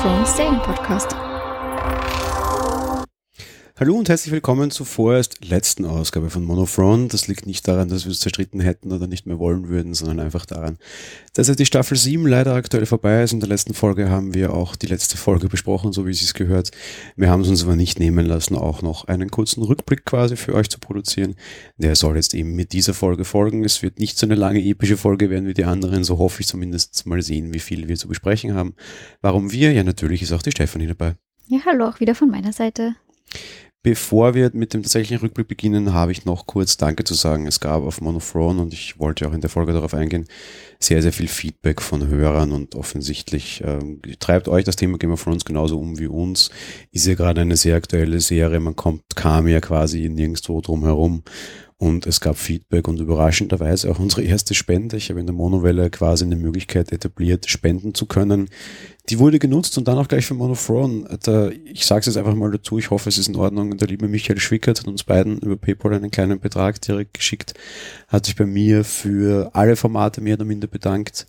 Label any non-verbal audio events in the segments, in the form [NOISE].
Thrones Serienpodcast. Hallo und herzlich willkommen zur vorerst letzten Ausgabe von Monothrone. Das liegt nicht daran, dass wir es zerstritten hätten oder nicht mehr wollen würden, sondern einfach daran, dass ja die Staffel 7 leider aktuell vorbei ist. In der letzten Folge haben wir auch die letzte Folge besprochen, so wie es gehört. Wir haben es uns aber nicht nehmen lassen, auch noch einen kurzen Rückblick quasi für euch zu produzieren. Der soll jetzt eben mit dieser Folge folgen. Es wird nicht so eine lange epische Folge werden wie die anderen, so hoffe ich zumindest mal sehen, wie viel wir zu besprechen haben. Warum wir? Ja, natürlich ist auch die Stefanie dabei. Ja, hallo, auch wieder von meiner Seite. Bevor wir mit dem tatsächlichen Rückblick beginnen, habe ich noch kurz Danke zu sagen. Es gab auf Monothrone und ich wollte auch in der Folge darauf eingehen, sehr, sehr viel Feedback von Hörern und offensichtlich ähm, treibt euch das Thema Game of Thrones genauso um wie uns. Ist ja gerade eine sehr aktuelle Serie, man kommt, kam ja quasi nirgendwo drum herum und es gab Feedback und überraschenderweise auch unsere erste Spende. Ich habe in der Monowelle quasi eine Möglichkeit etabliert, spenden zu können. Die wurde genutzt und dann auch gleich für Monofron. ich sage es jetzt einfach mal dazu, ich hoffe, es ist in Ordnung. Der liebe Michael Schwickert hat uns beiden über PayPal einen kleinen Betrag direkt geschickt, hat sich bei mir für alle Formate mehr oder minder bedankt.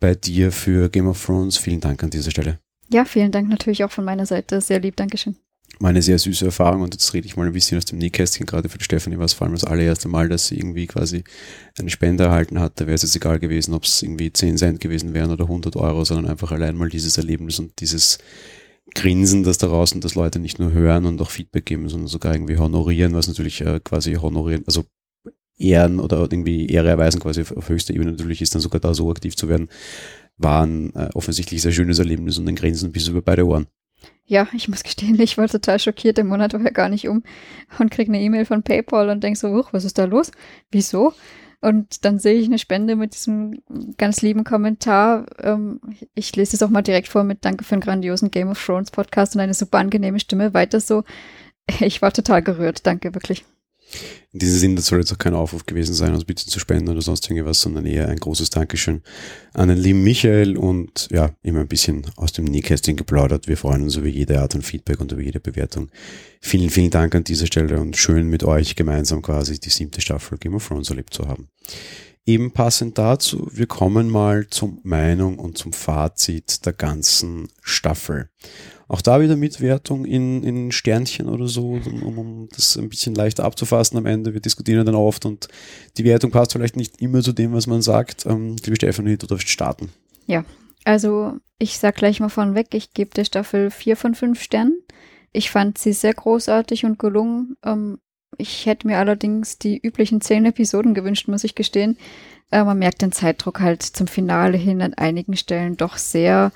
Bei dir für Game of Thrones. Vielen Dank an dieser Stelle. Ja, vielen Dank natürlich auch von meiner Seite. Sehr lieb, Dankeschön mal eine sehr süße Erfahrung und jetzt rede ich mal ein bisschen aus dem Nähkästchen, gerade für die Stefanie war es vor allem das allererste Mal, dass sie irgendwie quasi eine Spende erhalten hat. Da wäre es jetzt egal gewesen, ob es irgendwie 10 Cent gewesen wären oder 100 Euro, sondern einfach allein mal dieses Erlebnis und dieses Grinsen, das daraus und dass Leute nicht nur hören und auch Feedback geben, sondern sogar irgendwie honorieren, was natürlich äh, quasi honorieren, also Ehren oder irgendwie Ehre erweisen quasi auf, auf höchster Ebene natürlich ist, dann sogar da so aktiv zu werden, war ein äh, offensichtlich sehr schönes Erlebnis und ein Grinsen bis über beide Ohren. Ja, ich muss gestehen, ich war total schockiert. Der Monat war ja gar nicht um und krieg eine E-Mail von PayPal und denk so, Uch, was ist da los? Wieso? Und dann sehe ich eine Spende mit diesem ganz lieben Kommentar. Ähm, ich lese es auch mal direkt vor mit Danke für einen grandiosen Game of Thrones Podcast und eine super angenehme Stimme. Weiter so. Ich war total gerührt. Danke, wirklich. In diesem Sinne soll jetzt auch kein Aufruf gewesen sein, uns bitte zu spenden oder sonst irgendwas, sondern eher ein großes Dankeschön an den lieben Michael und ja, immer ein bisschen aus dem Nähkästchen geplaudert. Wir freuen uns über jede Art von Feedback und über jede Bewertung. Vielen, vielen Dank an dieser Stelle und schön mit euch gemeinsam quasi die siebte Staffel Game of Thrones erlebt zu haben. Eben passend dazu, wir kommen mal zum Meinung und zum Fazit der ganzen Staffel. Auch da wieder Mitwertung in, in Sternchen oder so, um, um das ein bisschen leichter abzufassen am Ende. Wir diskutieren dann oft und die Wertung passt vielleicht nicht immer zu dem, was man sagt. Ähm, liebe Stefanie, du darfst starten. Ja, also ich sag gleich mal vorneweg, ich gebe der Staffel vier von fünf Sternen. Ich fand sie sehr großartig und gelungen. Ähm, ich hätte mir allerdings die üblichen zehn Episoden gewünscht, muss ich gestehen. Äh, man merkt den Zeitdruck halt zum Finale hin an einigen Stellen doch sehr.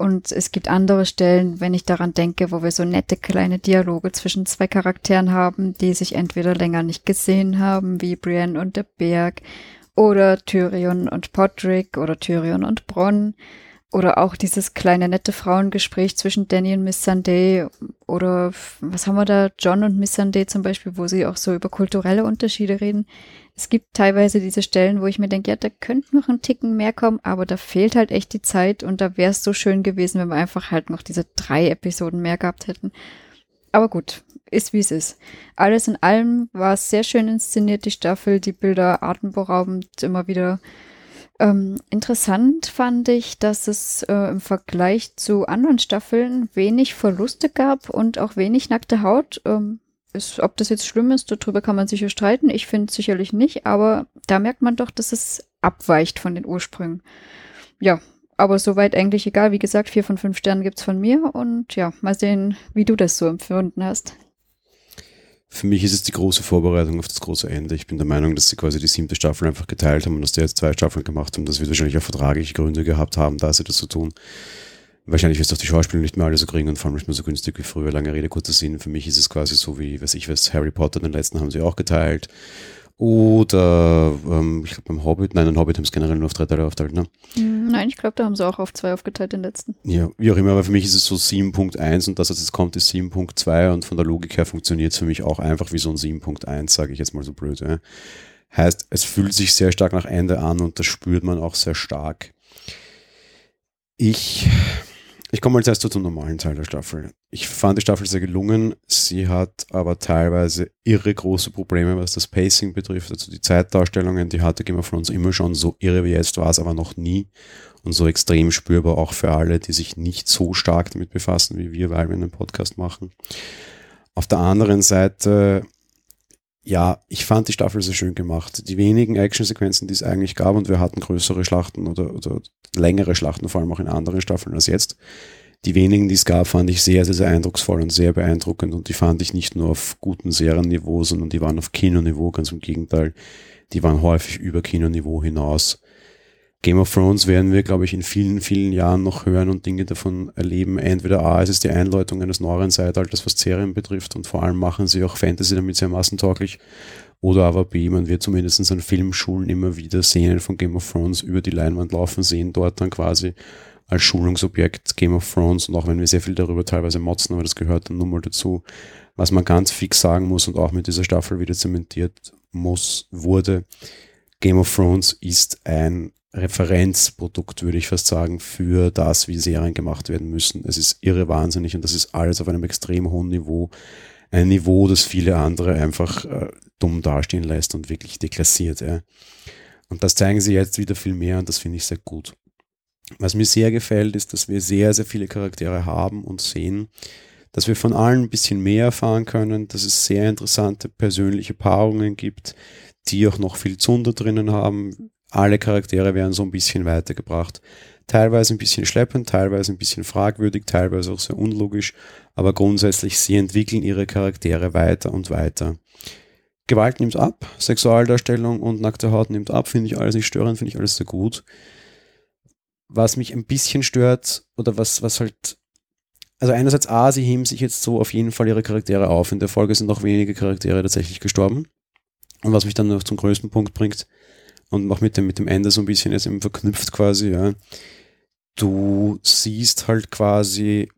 Und es gibt andere Stellen, wenn ich daran denke, wo wir so nette kleine Dialoge zwischen zwei Charakteren haben, die sich entweder länger nicht gesehen haben, wie Brienne und der Berg, oder Tyrion und Podrick oder Tyrion und Bronn. Oder auch dieses kleine nette Frauengespräch zwischen Danny und Miss Sunday. Oder was haben wir da? John und Miss Sunday zum Beispiel, wo sie auch so über kulturelle Unterschiede reden es gibt teilweise diese Stellen, wo ich mir denke, ja, da könnte noch ein Ticken mehr kommen, aber da fehlt halt echt die Zeit und da wäre es so schön gewesen, wenn wir einfach halt noch diese drei Episoden mehr gehabt hätten. Aber gut, ist wie es ist. Alles in allem war es sehr schön inszeniert, die Staffel, die Bilder atemberaubend, immer wieder ähm, interessant fand ich, dass es äh, im Vergleich zu anderen Staffeln wenig Verluste gab und auch wenig nackte Haut. Ähm, ist, ob das jetzt schlimm ist, darüber kann man sicher streiten. Ich finde es sicherlich nicht, aber da merkt man doch, dass es abweicht von den Ursprüngen. Ja, aber soweit eigentlich egal. Wie gesagt, vier von fünf Sternen gibt's von mir und ja, mal sehen, wie du das so empfunden hast. Für mich ist es die große Vorbereitung auf das große Ende. Ich bin der Meinung, dass sie quasi die siebte Staffel einfach geteilt haben und dass die jetzt zwei Staffeln gemacht haben. Das wird wahrscheinlich auch vertragliche Gründe gehabt haben, da sie das so tun. Wahrscheinlich wirst du auch die Schauspieler nicht mehr alle so kriegen und vor allem nicht mehr so günstig wie früher. Lange Rede, kurzer Sinn. Für mich ist es quasi so wie, weiß ich was, Harry Potter, den letzten haben sie auch geteilt. Oder, ähm, ich glaube beim Hobbit, nein, den Hobbit haben sie generell nur auf drei Teile aufgeteilt, ne? Hm, nein, ich glaube, da haben sie auch auf zwei aufgeteilt, den letzten. Ja, wie auch immer, aber für mich ist es so 7.1 und das, was jetzt kommt, ist 7.2 und von der Logik her funktioniert es für mich auch einfach wie so ein 7.1, sage ich jetzt mal so blöd. Ja. Heißt, es fühlt sich sehr stark nach Ende an und das spürt man auch sehr stark. Ich ich komme als erstes zum normalen Teil der Staffel. Ich fand die Staffel sehr gelungen. Sie hat aber teilweise irre große Probleme, was das Pacing betrifft. Also die Zeitdarstellungen, die hatte Game of Thrones immer schon so irre wie jetzt war es aber noch nie. Und so extrem spürbar auch für alle, die sich nicht so stark damit befassen wie wir, weil wir einen Podcast machen. Auf der anderen Seite ja, ich fand die Staffel sehr schön gemacht. Die wenigen Actionsequenzen, die es eigentlich gab, und wir hatten größere Schlachten oder, oder längere Schlachten, vor allem auch in anderen Staffeln als jetzt. Die wenigen, die es gab, fand ich sehr, sehr, sehr eindrucksvoll und sehr beeindruckend. Und die fand ich nicht nur auf guten Serienniveau, sondern die waren auf Kinoniveau, ganz im Gegenteil. Die waren häufig über Kinoniveau hinaus. Game of Thrones werden wir, glaube ich, in vielen, vielen Jahren noch hören und Dinge davon erleben. Entweder A, es ist die Einläutung eines neueren Zeitalters, was Serien betrifft und vor allem machen sie auch Fantasy damit sehr massentauglich. Oder aber B, man wird zumindest an Filmschulen immer wieder Szenen von Game of Thrones über die Leinwand laufen sehen, dort dann quasi als Schulungsobjekt Game of Thrones und auch wenn wir sehr viel darüber teilweise motzen, aber das gehört dann nun mal dazu, was man ganz fix sagen muss und auch mit dieser Staffel wieder zementiert muss, wurde, Game of Thrones ist ein Referenzprodukt, würde ich fast sagen, für das, wie Serien gemacht werden müssen. Es ist irre wahnsinnig und das ist alles auf einem extrem hohen Niveau. Ein Niveau, das viele andere einfach äh, dumm dastehen lässt und wirklich deklassiert. Ja. Und das zeigen sie jetzt wieder viel mehr und das finde ich sehr gut. Was mir sehr gefällt, ist, dass wir sehr, sehr viele Charaktere haben und sehen, dass wir von allen ein bisschen mehr erfahren können, dass es sehr interessante persönliche Paarungen gibt, die auch noch viel Zunder drinnen haben, alle Charaktere werden so ein bisschen weitergebracht. Teilweise ein bisschen schleppend, teilweise ein bisschen fragwürdig, teilweise auch sehr unlogisch, aber grundsätzlich, sie entwickeln ihre Charaktere weiter und weiter. Gewalt nimmt ab, Sexualdarstellung und nackte Haut nimmt ab, finde ich alles nicht störend, finde ich alles sehr gut. Was mich ein bisschen stört, oder was, was halt, also einerseits A, sie heben sich jetzt so auf jeden Fall ihre Charaktere auf. In der Folge sind noch wenige Charaktere tatsächlich gestorben. Und was mich dann noch zum größten Punkt bringt, und auch mit dem, mit dem Ende so ein bisschen jetzt eben verknüpft quasi, ja. Du siehst halt quasi,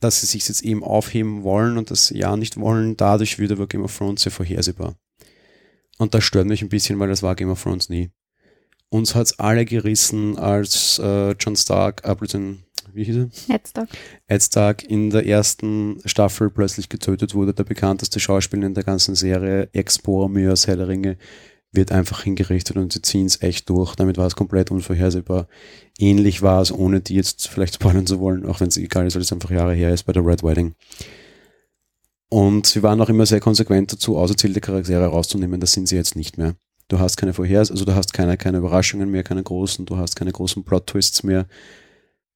dass sie sich jetzt eben aufheben wollen und das ja nicht wollen. Dadurch wird aber Game of Thrones sehr vorhersehbar. Und das stört mich ein bisschen, weil das war Game of Thrones nie. Uns hat's alle gerissen, als äh, John Stark, Appleton, wie hieß er? Ed Stark. Ed Stark in der ersten Staffel plötzlich getötet wurde, der bekannteste Schauspieler in der ganzen Serie, Ex-Boromir aus Herr der Ringe, wird einfach hingerichtet und sie ziehen es echt durch. Damit war es komplett unvorhersehbar. Ähnlich war es, ohne die jetzt vielleicht spoilern zu wollen, auch wenn es egal ist, weil es einfach Jahre her ist bei der Red Wedding. Und sie waren auch immer sehr konsequent dazu, auserzählte Charaktere rauszunehmen. Das sind sie jetzt nicht mehr. Du hast keine Vorhers, also du hast keine, keine Überraschungen mehr, keine großen, du hast keine großen Plot-Twists mehr.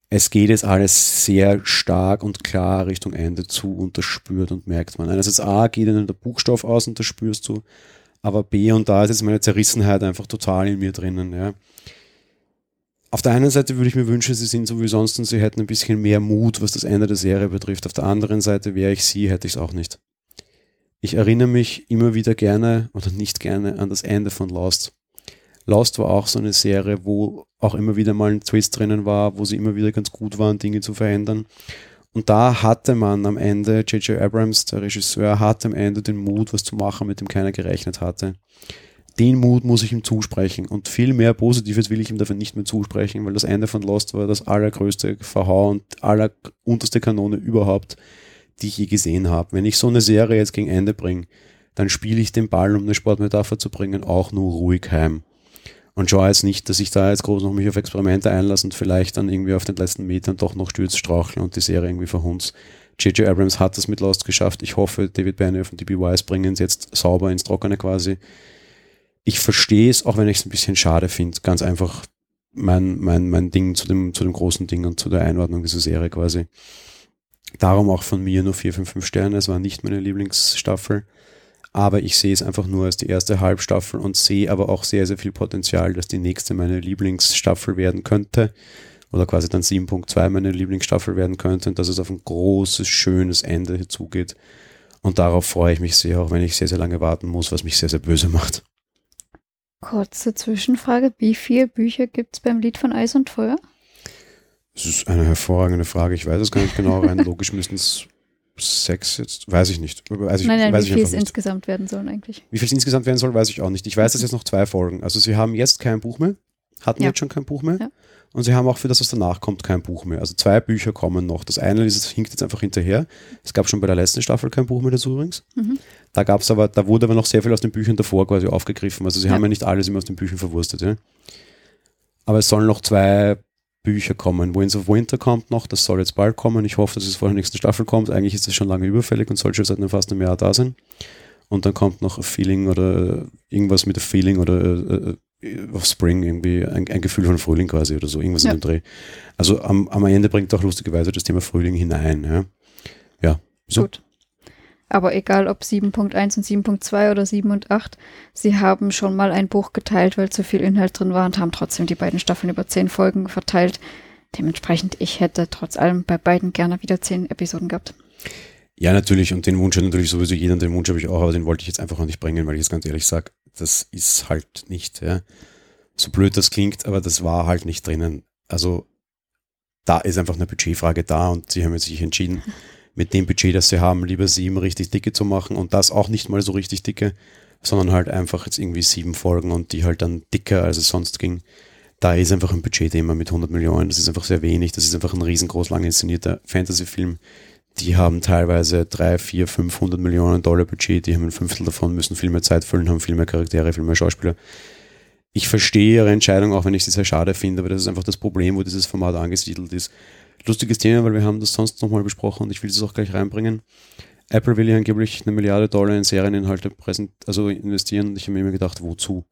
Es geht jetzt alles sehr stark und klar Richtung Ende zu und das spürt und merkt man. Einerseits A geht ihnen der Buchstaff aus und das spürst du aber B und da ist jetzt meine Zerrissenheit einfach total in mir drinnen. Ja. Auf der einen Seite würde ich mir wünschen, sie sind so wie sonst und sie hätten ein bisschen mehr Mut, was das Ende der Serie betrifft. Auf der anderen Seite wäre ich sie, hätte ich es auch nicht. Ich erinnere mich immer wieder gerne oder nicht gerne an das Ende von Lost. Lost war auch so eine Serie, wo auch immer wieder mal ein Twist drinnen war, wo sie immer wieder ganz gut waren, Dinge zu verändern. Und da hatte man am Ende, J.J. Abrams, der Regisseur, hatte am Ende den Mut, was zu machen, mit dem keiner gerechnet hatte. Den Mut muss ich ihm zusprechen. Und viel mehr Positives will ich ihm dafür nicht mehr zusprechen, weil das Ende von Lost war das allergrößte Verhau und allerunterste Kanone überhaupt, die ich je gesehen habe. Wenn ich so eine Serie jetzt gegen Ende bringe, dann spiele ich den Ball, um eine Sportmetapher zu bringen, auch nur ruhig heim und schaue jetzt nicht, dass ich da jetzt groß noch mich auf Experimente einlasse und vielleicht dann irgendwie auf den letzten Metern doch noch stürzt, strauchle und die Serie irgendwie verhunz. J.J. Abrams hat das mit Lost geschafft. Ich hoffe, David Benioff und DB Wise bringen es jetzt sauber ins Trockene quasi. Ich verstehe es, auch wenn ich es ein bisschen schade finde. Ganz einfach mein, mein, mein Ding zu dem, zu dem großen Ding und zu der Einordnung dieser Serie quasi. Darum auch von mir nur 4, 5, 5 Sterne. Es war nicht meine Lieblingsstaffel aber ich sehe es einfach nur als die erste Halbstaffel und sehe aber auch sehr, sehr viel Potenzial, dass die nächste meine Lieblingsstaffel werden könnte oder quasi dann 7.2 meine Lieblingsstaffel werden könnte und dass es auf ein großes, schönes Ende zugeht. Und darauf freue ich mich sehr, auch wenn ich sehr, sehr lange warten muss, was mich sehr, sehr böse macht. Kurze Zwischenfrage. Wie viele Bücher gibt es beim Lied von Eis und Feuer? Das ist eine hervorragende Frage. Ich weiß es gar nicht genau. Rein [LAUGHS] logisch müssten es sechs jetzt, weiß ich nicht. Weiß ich, nein, nein, weiß wie viel es insgesamt werden sollen eigentlich. Wie viel es insgesamt werden soll, weiß ich auch nicht. Ich weiß, dass jetzt noch zwei Folgen. Also sie haben jetzt kein Buch mehr. hatten Ja. jetzt schon kein Buch mehr. Ja. Und sie haben auch für das, was danach kommt, kein Buch mehr. Also zwei Bücher kommen noch. Das eine ist, es hinkt jetzt einfach hinterher. Es gab schon bei der letzten Staffel kein Buch mehr dazu übrigens. Mhm. Da gab es aber, da wurde aber noch sehr viel aus den Büchern davor quasi aufgegriffen. Also sie Ja. haben ja nicht alles immer aus den Büchern verwurstet. Ja. Aber es sollen noch zwei Bücher kommen. Winds of Winter kommt noch, das soll jetzt bald kommen. Ich hoffe, dass es vor der nächsten Staffel kommt. Eigentlich ist es schon lange überfällig und soll schon seit fast einem Jahr da sein. Und dann kommt noch a Feeling oder irgendwas mit a Feeling oder äh, äh, of Spring, irgendwie ein, ein Gefühl von Frühling quasi oder so, irgendwas Ja. in dem Dreh. Also am, am Ende bringt auch lustigerweise das Thema Frühling hinein. Ja, ja. So. Gut. Aber egal ob 7.1 und 7.2 oder 7 und 8, sie haben schon mal ein Buch geteilt, weil zu viel Inhalt drin war und haben trotzdem die beiden Staffeln über zehn Folgen verteilt. Dementsprechend, ich hätte trotz allem bei beiden gerne wieder zehn Episoden gehabt. Ja, natürlich. Und den Wunsch hat natürlich sowieso jeder, den Wunsch habe ich auch, aber den wollte ich jetzt einfach auch nicht bringen, weil ich jetzt ganz ehrlich sage, das ist halt nicht, ja. So blöd das klingt, aber das war halt nicht drinnen. Also da ist einfach eine Budgetfrage da und sie haben jetzt sich entschieden, [LAUGHS] mit dem Budget, das sie haben, lieber sieben richtig dicke zu machen und das auch nicht mal so richtig dicke, sondern halt einfach jetzt irgendwie sieben Folgen und die halt dann dicker, als es sonst ging. Da ist einfach ein Budgetthema mit 100 Millionen, das ist einfach sehr wenig, das ist einfach ein riesengroß lang inszenierter Fantasy-Film die haben teilweise drei, vier, 500 Millionen Dollar Budget, die haben ein Fünftel davon, müssen viel mehr Zeit füllen, haben viel mehr Charaktere, viel mehr Schauspieler. Ich verstehe ihre Entscheidung, auch wenn ich sie sehr schade finde, aber das ist einfach das Problem, wo dieses Format angesiedelt ist. Lustiges Thema, weil wir haben das sonst nochmal besprochen und ich will es auch gleich reinbringen. Apple will ja angeblich eine Milliarde Dollar in Serieninhalte präsent, also investieren und ich habe mir immer gedacht, wozu?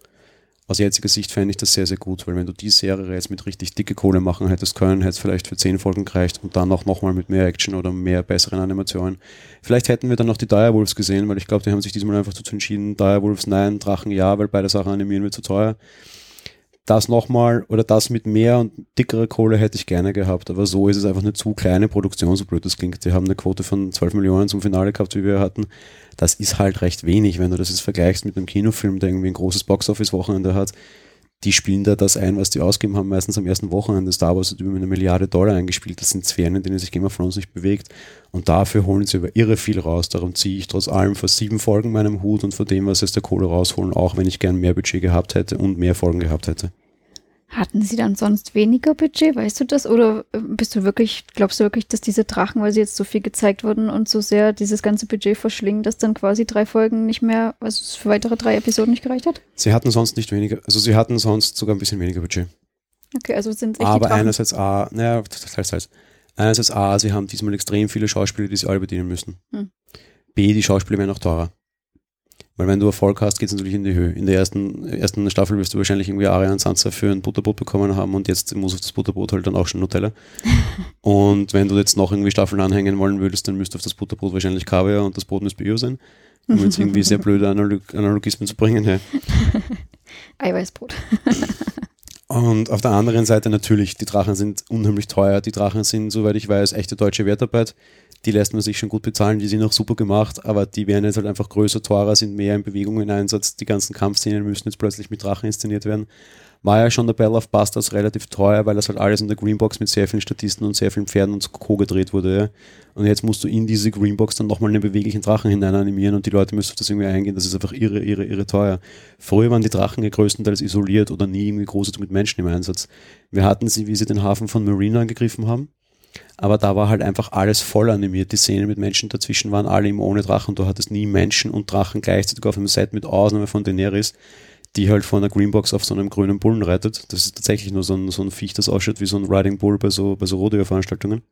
Aus jetziger Sicht fände ich das sehr, sehr gut, weil wenn du die Serie jetzt mit richtig dicke Kohle machen hättest können, hätte es vielleicht für zehn Folgen gereicht und dann auch nochmal mit mehr Action oder mehr besseren Animationen. Vielleicht hätten wir dann noch die Direwolves gesehen, weil ich glaube, die haben sich diesmal einfach dazu entschieden, Direwolves nein, Drachen ja, weil beide Sachen animieren wird zu teuer. Das nochmal oder das mit mehr und dickerer Kohle hätte ich gerne gehabt, aber so ist es einfach eine zu kleine Produktion, so blöd das klingt. Die haben eine Quote von 12 Millionen zum Finale gehabt, wie wir hatten. Das ist halt recht wenig, wenn du das jetzt vergleichst mit einem Kinofilm, der irgendwie ein großes Boxoffice-Wochenende hat. Die spielen da das ein, was die ausgeben haben, meistens am ersten Wochenende. Star Wars hat über eine Milliarde Dollar eingespielt. Das sind Sphären, in denen sich Game of Thrones nicht bewegt. Und dafür holen sie über irre viel raus. Darum ziehe ich trotz allem vor sieben Folgen meinem Hut und vor dem, was aus der Kohle rausholen, auch wenn ich gern mehr Budget gehabt hätte und mehr Folgen gehabt hätte. Hatten sie dann sonst weniger Budget, weißt du das? Oder äh, bist du wirklich, glaubst du wirklich, dass diese Drachen, weil sie jetzt so viel gezeigt wurden und so sehr dieses ganze Budget verschlingen, dass dann quasi drei Folgen nicht mehr, also es für weitere drei Episoden nicht gereicht hat? Sie hatten sonst nicht weniger, also sie hatten sonst sogar ein bisschen weniger Budget. Okay, also sind echt Aber einerseits A, naja, teils, teils. Einerseits A, sie haben diesmal extrem viele Schauspieler, die sie alle bedienen müssen. Hm. B, die Schauspieler werden auch teurer. Weil wenn du Erfolg hast, geht es natürlich in die Höhe. In der ersten, ersten Staffel wirst du wahrscheinlich irgendwie Arian Sansa für ein Butterbrot bekommen haben und jetzt muss auf das Butterbrot halt dann auch schon Nutella. [LAUGHS] und wenn du jetzt noch irgendwie Staffeln anhängen wollen würdest, dann müsste auf das Butterbrot wahrscheinlich Kaviar und das Brot müsste Bio sein. Um jetzt irgendwie sehr blöde Analog Analogismen zu bringen. Ja. [LAUGHS] Eiweißbrot. [LAUGHS] Und auf der anderen Seite natürlich, die Drachen sind unheimlich teuer. Die Drachen sind, soweit ich weiß, echte deutsche Wertarbeit. Die lässt man sich schon gut bezahlen, die sind auch super gemacht, aber die werden jetzt halt einfach größer, teurer, sind mehr in Bewegung in Einsatz. Die ganzen Kampfszenen müssen jetzt plötzlich mit Drachen inszeniert werden. War ja schon der Battle of Bastards relativ teuer, weil das halt alles in der Greenbox mit sehr vielen Statisten und sehr vielen Pferden und Co. gedreht wurde. Und jetzt musst du in diese Greenbox dann nochmal einen beweglichen Drachen hinein animieren und die Leute müssen auf das irgendwie eingehen. Das ist einfach irre, irre, irre teuer. Früher waren die Drachen ja größtenteils isoliert oder nie irgendwie groß mit Menschen im Einsatz. Wir hatten sie, wie sie den Hafen von Marina angegriffen haben. Aber da war halt einfach alles voll animiert. Die Szenen mit Menschen dazwischen waren alle immer ohne Drachen. Du hattest nie Menschen und Drachen gleichzeitig auf einem Set mit Ausnahme von Daenerys, die halt von einer Greenbox auf so einem grünen Bullen reitet. Das ist tatsächlich nur so ein, so ein Viech, das ausschaut wie so ein Riding Bull bei so, bei so Rodeo-Veranstaltungen.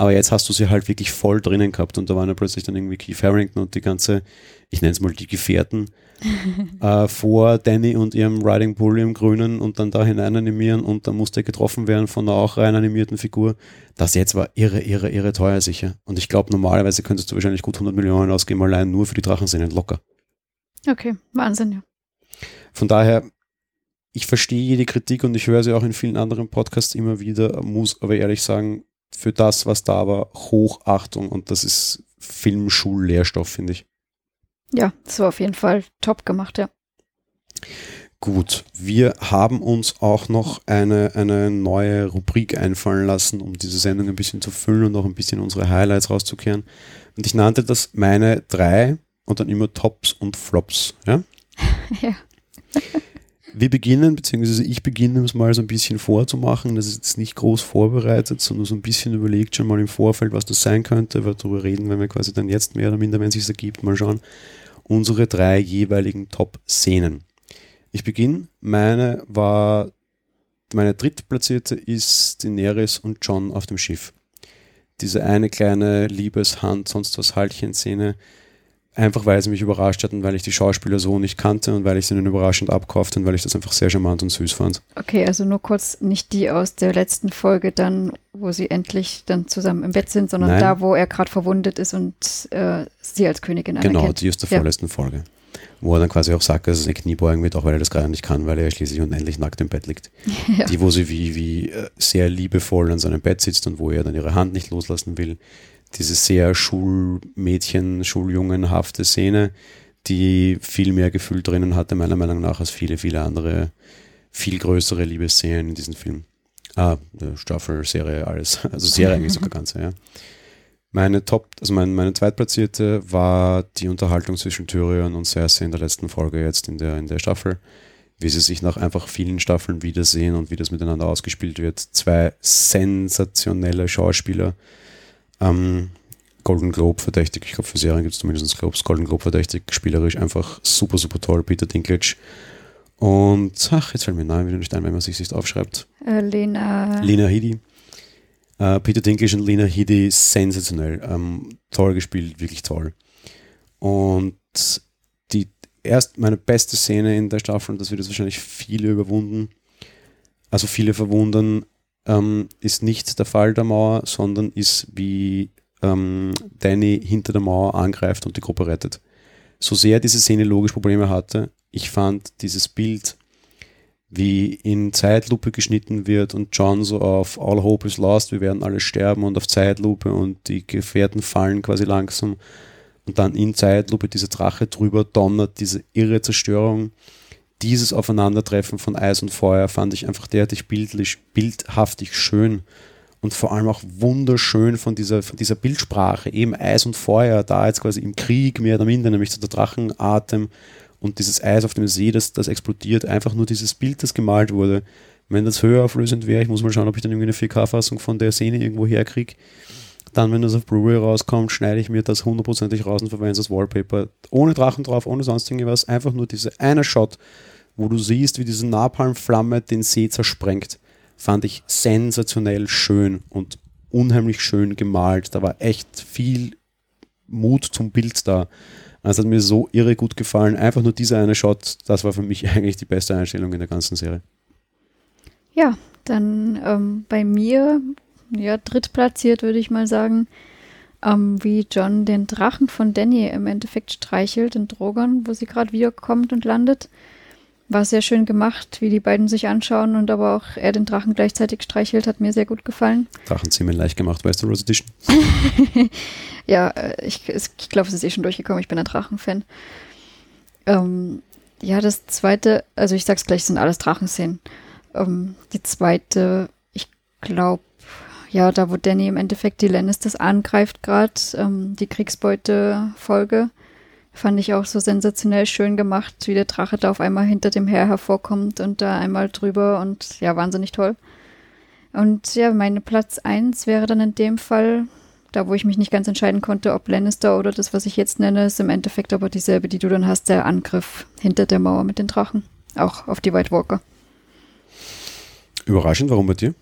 Aber jetzt hast du sie halt wirklich voll drinnen gehabt und da waren ja plötzlich dann irgendwie Keith Harrington und die ganze, ich nenne es mal die Gefährten, [LAUGHS] äh, vor Danny und ihrem Riding Bull im Grünen und dann da hinein animieren und dann musste er getroffen werden von einer auch rein animierten Figur. Das jetzt war irre, irre, irre teuer sicher. Und ich glaube, normalerweise könntest du wahrscheinlich gut 100 Millionen ausgeben, allein nur für die Drachenszenen locker. Okay, Wahnsinn, ja. Von daher, ich verstehe jede Kritik und ich höre sie auch in vielen anderen Podcasts immer wieder, muss aber ehrlich sagen, für das, was da war, Hochachtung und das ist Filmschullehrstoff, finde ich. Ja, das war auf jeden Fall top gemacht, ja. Gut, wir haben uns auch noch eine, eine neue Rubrik einfallen lassen, um diese Sendung ein bisschen zu füllen und auch ein bisschen unsere Highlights rauszukehren. Und ich nannte das meine drei und dann immer Tops und Flops. Ja? [LAUGHS] ja. Wir beginnen, beziehungsweise ich beginne es mal so ein bisschen vorzumachen. Das ist jetzt nicht groß vorbereitet, sondern so ein bisschen überlegt schon mal im Vorfeld, was das sein könnte. Wir darüber reden, wenn wir quasi dann jetzt mehr oder minder, wenn es sich ergibt, mal schauen. Unsere drei jeweiligen Top-Szenen. Ich beginne. Meine war, meine drittplatzierte ist Daenerys und John auf dem Schiff. Diese eine kleine Liebeshand, sonst was Haltchen-Szene Einfach weil sie mich überrascht hat und weil ich die Schauspieler so nicht kannte und weil ich sie dann überraschend abkaufte und weil ich das einfach sehr charmant und süß fand. Okay, also nur kurz nicht die aus der letzten Folge dann, wo sie endlich dann zusammen im Bett sind, sondern Nein. da, wo er gerade verwundet ist und äh, sie als Königin anerkennt. Genau, die aus der vorletzten ja. Folge. Wo er dann quasi auch sagt, dass er seine Knie beugen wird, auch weil er das gerade nicht kann, weil er schließlich unendlich nackt im Bett liegt. [LAUGHS] Ja. Die, wo sie wie, wie äh, sehr liebevoll an seinem Bett sitzt und wo er dann ihre Hand nicht loslassen will diese sehr Schulmädchen, Schuljungenhafte Szene, die viel mehr Gefühl drinnen hatte, meiner Meinung nach, als viele, viele andere, viel größere Liebesszenen in diesem Film. Ah, Staffel, Serie, alles. [LAUGHS] Also Serie eigentlich sogar ganze, ja. Meine Top, also mein, meine zweitplatzierte war die Unterhaltung zwischen Tyrion und Cersei in der letzten Folge jetzt in der, in der Staffel. Wie sie sich nach einfach vielen Staffeln wiedersehen und wie das miteinander ausgespielt wird. Zwei sensationelle Schauspieler, ähm, Golden Globe verdächtig, ich glaube für Serien gibt es zumindest Globes, Golden Globe verdächtig, spielerisch einfach super, super toll, Peter Dinklage. Und ach, jetzt fällt mir nahe wieder nicht ein, wenn man sich nicht aufschreibt. Äh, Lena. Lena Headey. Äh, Peter Dinklage und Lena Headey sensationell. Ähm, toll gespielt, wirklich toll. Und die erst meine beste Szene in der Staffel, und das wird jetzt wahrscheinlich viele überwunden, also viele verwundern, ähm, ist nicht der Fall der Mauer, sondern ist wie ähm, Danny hinter der Mauer angreift und die Gruppe rettet. So sehr diese Szene logisch Probleme hatte, ich fand dieses Bild, wie in Zeitlupe geschnitten wird und John so auf All Hope is Lost, wir werden alle sterben und auf Zeitlupe und die Gefährten fallen quasi langsam und dann in Zeitlupe diese Drache drüber donnert, diese irre Zerstörung dieses Aufeinandertreffen von Eis und Feuer fand ich einfach derartig bildlich, bildhaftig schön und vor allem auch wunderschön von dieser, von dieser Bildsprache, eben Eis und Feuer, da jetzt quasi im Krieg mehr oder minder, nämlich so der Drachenatem und dieses Eis auf dem See, das, das explodiert, einfach nur dieses Bild, das gemalt wurde. Wenn das höher auflösend wäre, ich muss mal schauen, ob ich dann irgendwie eine 4K-Fassung von der Szene irgendwo herkriege. Dann, wenn das auf Blu-ray rauskommt, schneide ich mir das hundertprozentig raus und verwende als Wallpaper. Ohne Drachen drauf, ohne sonst irgendwas. Einfach nur diese eine Shot, wo du siehst, wie diese Napalmflamme den See zersprengt, fand ich sensationell schön und unheimlich schön gemalt. Da war echt viel Mut zum Bild da. Es hat mir so irre gut gefallen. Einfach nur dieser eine Shot, das war für mich [LAUGHS] eigentlich die beste Einstellung in der ganzen Serie. Ja, dann ähm, bei mir, ja, drittplatziert würde ich mal sagen, ähm, wie John den Drachen von Danny im Endeffekt streichelt in Drogon, wo sie gerade wiederkommt und landet. War sehr schön gemacht, wie die beiden sich anschauen und aber auch er den Drachen gleichzeitig streichelt, hat mir sehr gut gefallen. Drachenzimmer leicht gemacht, weißt du, Rose Edition? [LAUGHS] ja, äh, ich, ich glaube, es ist eh schon durchgekommen, ich bin ein Drachenfan. Ähm, ja, das zweite, also ich sag's gleich, sind alles Drachenszenen. Ähm, die zweite, ich glaube, ja, da wo Danny im Endeffekt die Lannisters angreift gerade, ähm, die Kriegsbeute-Folge Fand ich auch so sensationell schön gemacht, wie der Drache da auf einmal hinter dem Heer hervorkommt und da einmal drüber und ja, wahnsinnig toll. Und ja, meine Platz 1 wäre dann in dem Fall, da wo ich mich nicht ganz entscheiden konnte, ob Lannister oder das, was ich jetzt nenne, ist im Endeffekt aber dieselbe, die du dann hast, der Angriff hinter der Mauer mit den Drachen. Auch auf die White Walker. Überraschend, warum bei dir?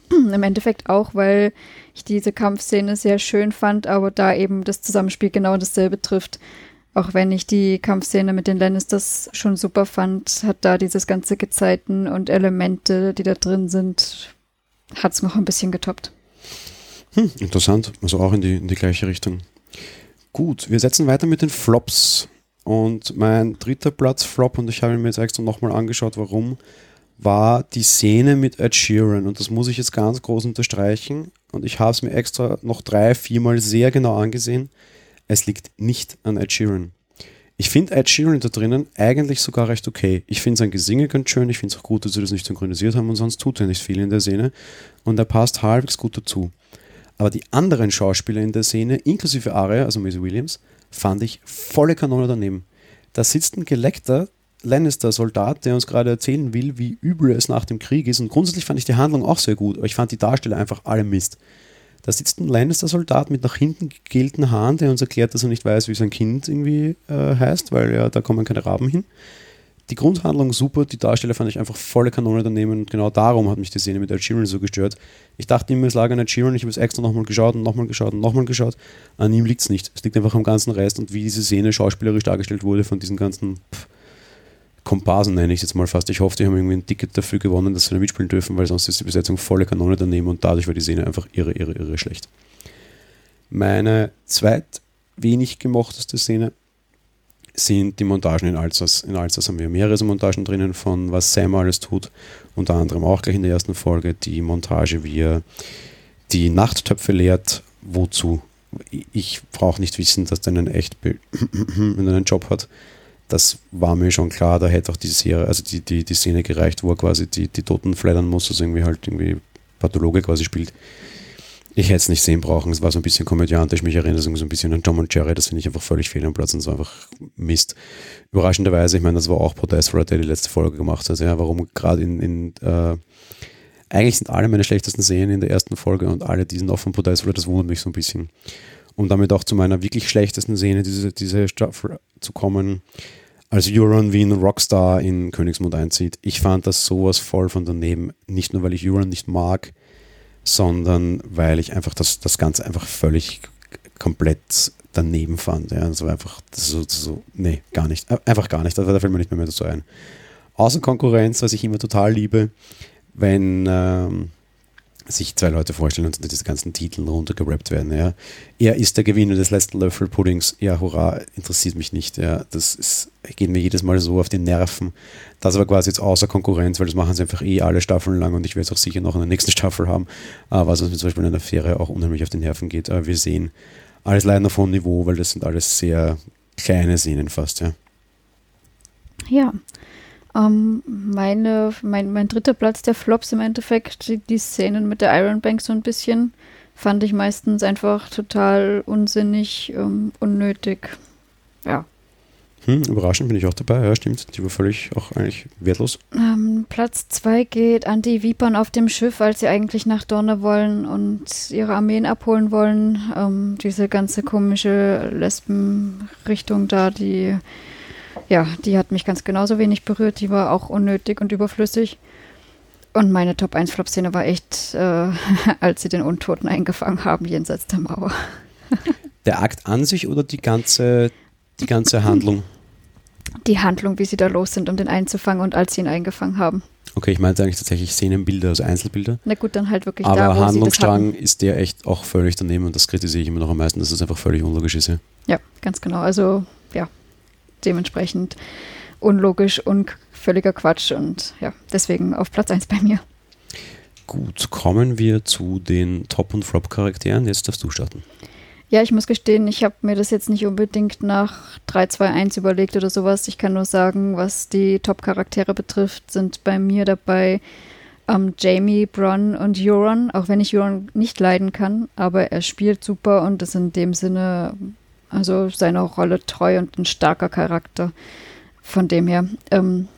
[CLEARS THROAT] Im Endeffekt auch, weil ich diese Kampfszene sehr schön fand, aber da eben das Zusammenspiel genau dasselbe trifft. Auch wenn ich die Kampfszene mit den Lannisters schon super fand, hat da dieses ganze Gezeiten und Elemente, die da drin sind, hat es noch ein bisschen getoppt. Hm, interessant. Also auch in die, in die gleiche Richtung. Gut, wir setzen weiter mit den Flops. Und mein dritter Platz Flop, und ich habe mir jetzt extra nochmal angeschaut, warum, war die Szene mit Ed Sheeran. Und das muss ich jetzt ganz groß unterstreichen. Und ich habe es mir extra noch drei, viermal sehr genau angesehen es liegt nicht an Ed Sheeran. Ich finde Ed Sheeran da drinnen eigentlich sogar recht okay. Ich finde sein Gesinge ganz schön. Ich finde es auch gut, dass sie das nicht synchronisiert haben und sonst tut er nicht viel in der Szene. Und er passt halbwegs gut dazu. Aber die anderen Schauspieler in der Szene, inklusive Aria, also Maisie Williams, fand ich volle Kanone daneben. Da sitzt ein Geleckter Lannister-Soldat, der uns gerade erzählen will, wie übel es nach dem Krieg ist. Und grundsätzlich fand ich die Handlung auch sehr gut, aber ich fand die Darsteller einfach alle Mist. Da sitzt ein Lannister-Soldat mit nach hinten gegelten Haaren, der uns erklärt, dass er nicht weiß, wie sein Kind irgendwie äh, heißt, weil ja, da kommen keine Raben hin. Die Grundhandlung super, die Darsteller fand ich einfach volle Kanone daneben und genau darum hat mich die Szene mit Ed Sheeran so gestört. Ich dachte immer, es lag an Ed Sheeran, ich habe es extra nochmal geschaut und nochmal geschaut und nochmal geschaut. An ihm liegt es nicht. Es liegt einfach am ganzen Rest und wie diese Szene schauspielerisch dargestellt wurde von diesen ganzen pff, Komparsen, nenne ich es jetzt mal fast. Ich hoffe, die haben irgendwie ein Ticket dafür gewonnen, dass sie da mitspielen dürfen, weil sonst ist die Besetzung volle Kanone daneben und dadurch war die Szene einfach irre, irre, irre schlecht. Meine zweit wenig gemochteste Szene sind die Montagen in Alsace. In Alsace haben wir mehrere Montagen drinnen von was Sam alles tut. Unter anderem auch gleich in der ersten Folge die Montage, wie er die Nachttöpfe leert. Wozu? Ich brauche nicht wissen, dass der einen Echtbild, [CLEARS THROAT] wenn er einen Job hat. Das war mir schon klar. Da hätte auch die Serie, also die, die, die Szene gereicht, wo er quasi die, die Toten fleddern muss, also irgendwie halt irgendwie Pathologe quasi spielt ich hätte es nicht sehen brauchen. Es war so ein bisschen komödiantisch. Mich erinnert es so ein bisschen an Tom und Jerry. Das finde ich einfach völlig fehl am Platz und so einfach Mist. Überraschenderweise, ich meine, das war auch Podesra, der die letzte Folge gemacht hat. Ja, warum gerade in, in äh, eigentlich sind alle meine schlechtesten Szenen in der ersten Folge und alle die sind auch von Podesra. Das wundert mich so ein bisschen. Um damit auch zu meiner wirklich schlechtesten Szene diese, diese Staffel zu kommen, als Euron wie ein Rockstar in Königsmund einzieht. Ich fand das sowas voll von daneben. Nicht nur, weil ich Euron nicht mag, sondern weil ich einfach das, das Ganze einfach völlig komplett daneben fand. Ja. Das war einfach so, so, nee, gar nicht. Einfach gar nicht. Da, da fällt mir nicht mehr, mehr dazu ein. Außer Konkurrenz, was ich immer total liebe, wenn ähm, sich zwei Leute vorstellen und diese ganzen Titel runtergerappt werden. Ja. Er ist der Gewinner des letzten Löffel-Puddings. Ja, hurra, interessiert mich nicht. Ja. Das ist, geht mir jedes Mal so auf die Nerven. Das aber quasi jetzt außer Konkurrenz, weil das machen sie einfach eh alle Staffeln lang und ich werde es auch sicher noch in der nächsten Staffel haben, was uns zum Beispiel in der Affäre auch unheimlich auf die Nerven geht. Uh, wir sehen alles leider auf hohem Niveau, weil das sind alles sehr kleine Szenen fast. Ja. Ja, ähm, meine, mein, mein dritter Platz der Flops im Endeffekt, die, die Szenen mit der Iron Bank so ein bisschen, fand ich meistens einfach total unsinnig, ähm, unnötig. Ja. Hm, überraschend bin ich auch dabei, ja, stimmt. Die war völlig auch eigentlich wertlos. Ähm, Platz 2 geht an die Vipern auf dem Schiff, als sie eigentlich nach Donner wollen und ihre Armeen abholen wollen. Ähm, diese ganze komische Lesbenrichtung da, die ja, die hat mich ganz genauso wenig berührt. Die war auch unnötig und überflüssig. Und meine Top 1 Flop-Szene war echt, äh, [LAUGHS] als sie den Untoten eingefangen haben, jenseits der Mauer. [LAUGHS] der Akt an sich oder die ganze, die ganze Handlung? [LAUGHS] Die Handlung, wie sie da los sind, um den einzufangen und als sie ihn eingefangen haben. Okay, ich meinte eigentlich tatsächlich Szenenbilder, also Einzelbilder. Na gut, dann halt wirklich Aber da, wo Handlungsstrang ist der echt auch völlig daneben und das kritisiere ich immer noch am meisten, dass das einfach völlig unlogisch ist. Ja, ja ganz genau. Also, dementsprechend unlogisch und völliger Quatsch und ja, deswegen auf Platz 1 bei mir. Gut, kommen wir zu den Top- und Flop-Charakteren. Jetzt darfst du starten. Ja, ich muss gestehen, ich habe mir das jetzt nicht unbedingt nach 3, 2, 1 überlegt oder sowas. Ich kann nur sagen, was die Top-Charaktere betrifft, sind bei mir dabei ähm, Jamie, Bronn und Euron, auch wenn ich Euron nicht leiden kann, aber er spielt super und ist in dem Sinne also seiner Rolle treu und ein starker Charakter. Von dem her, ähm,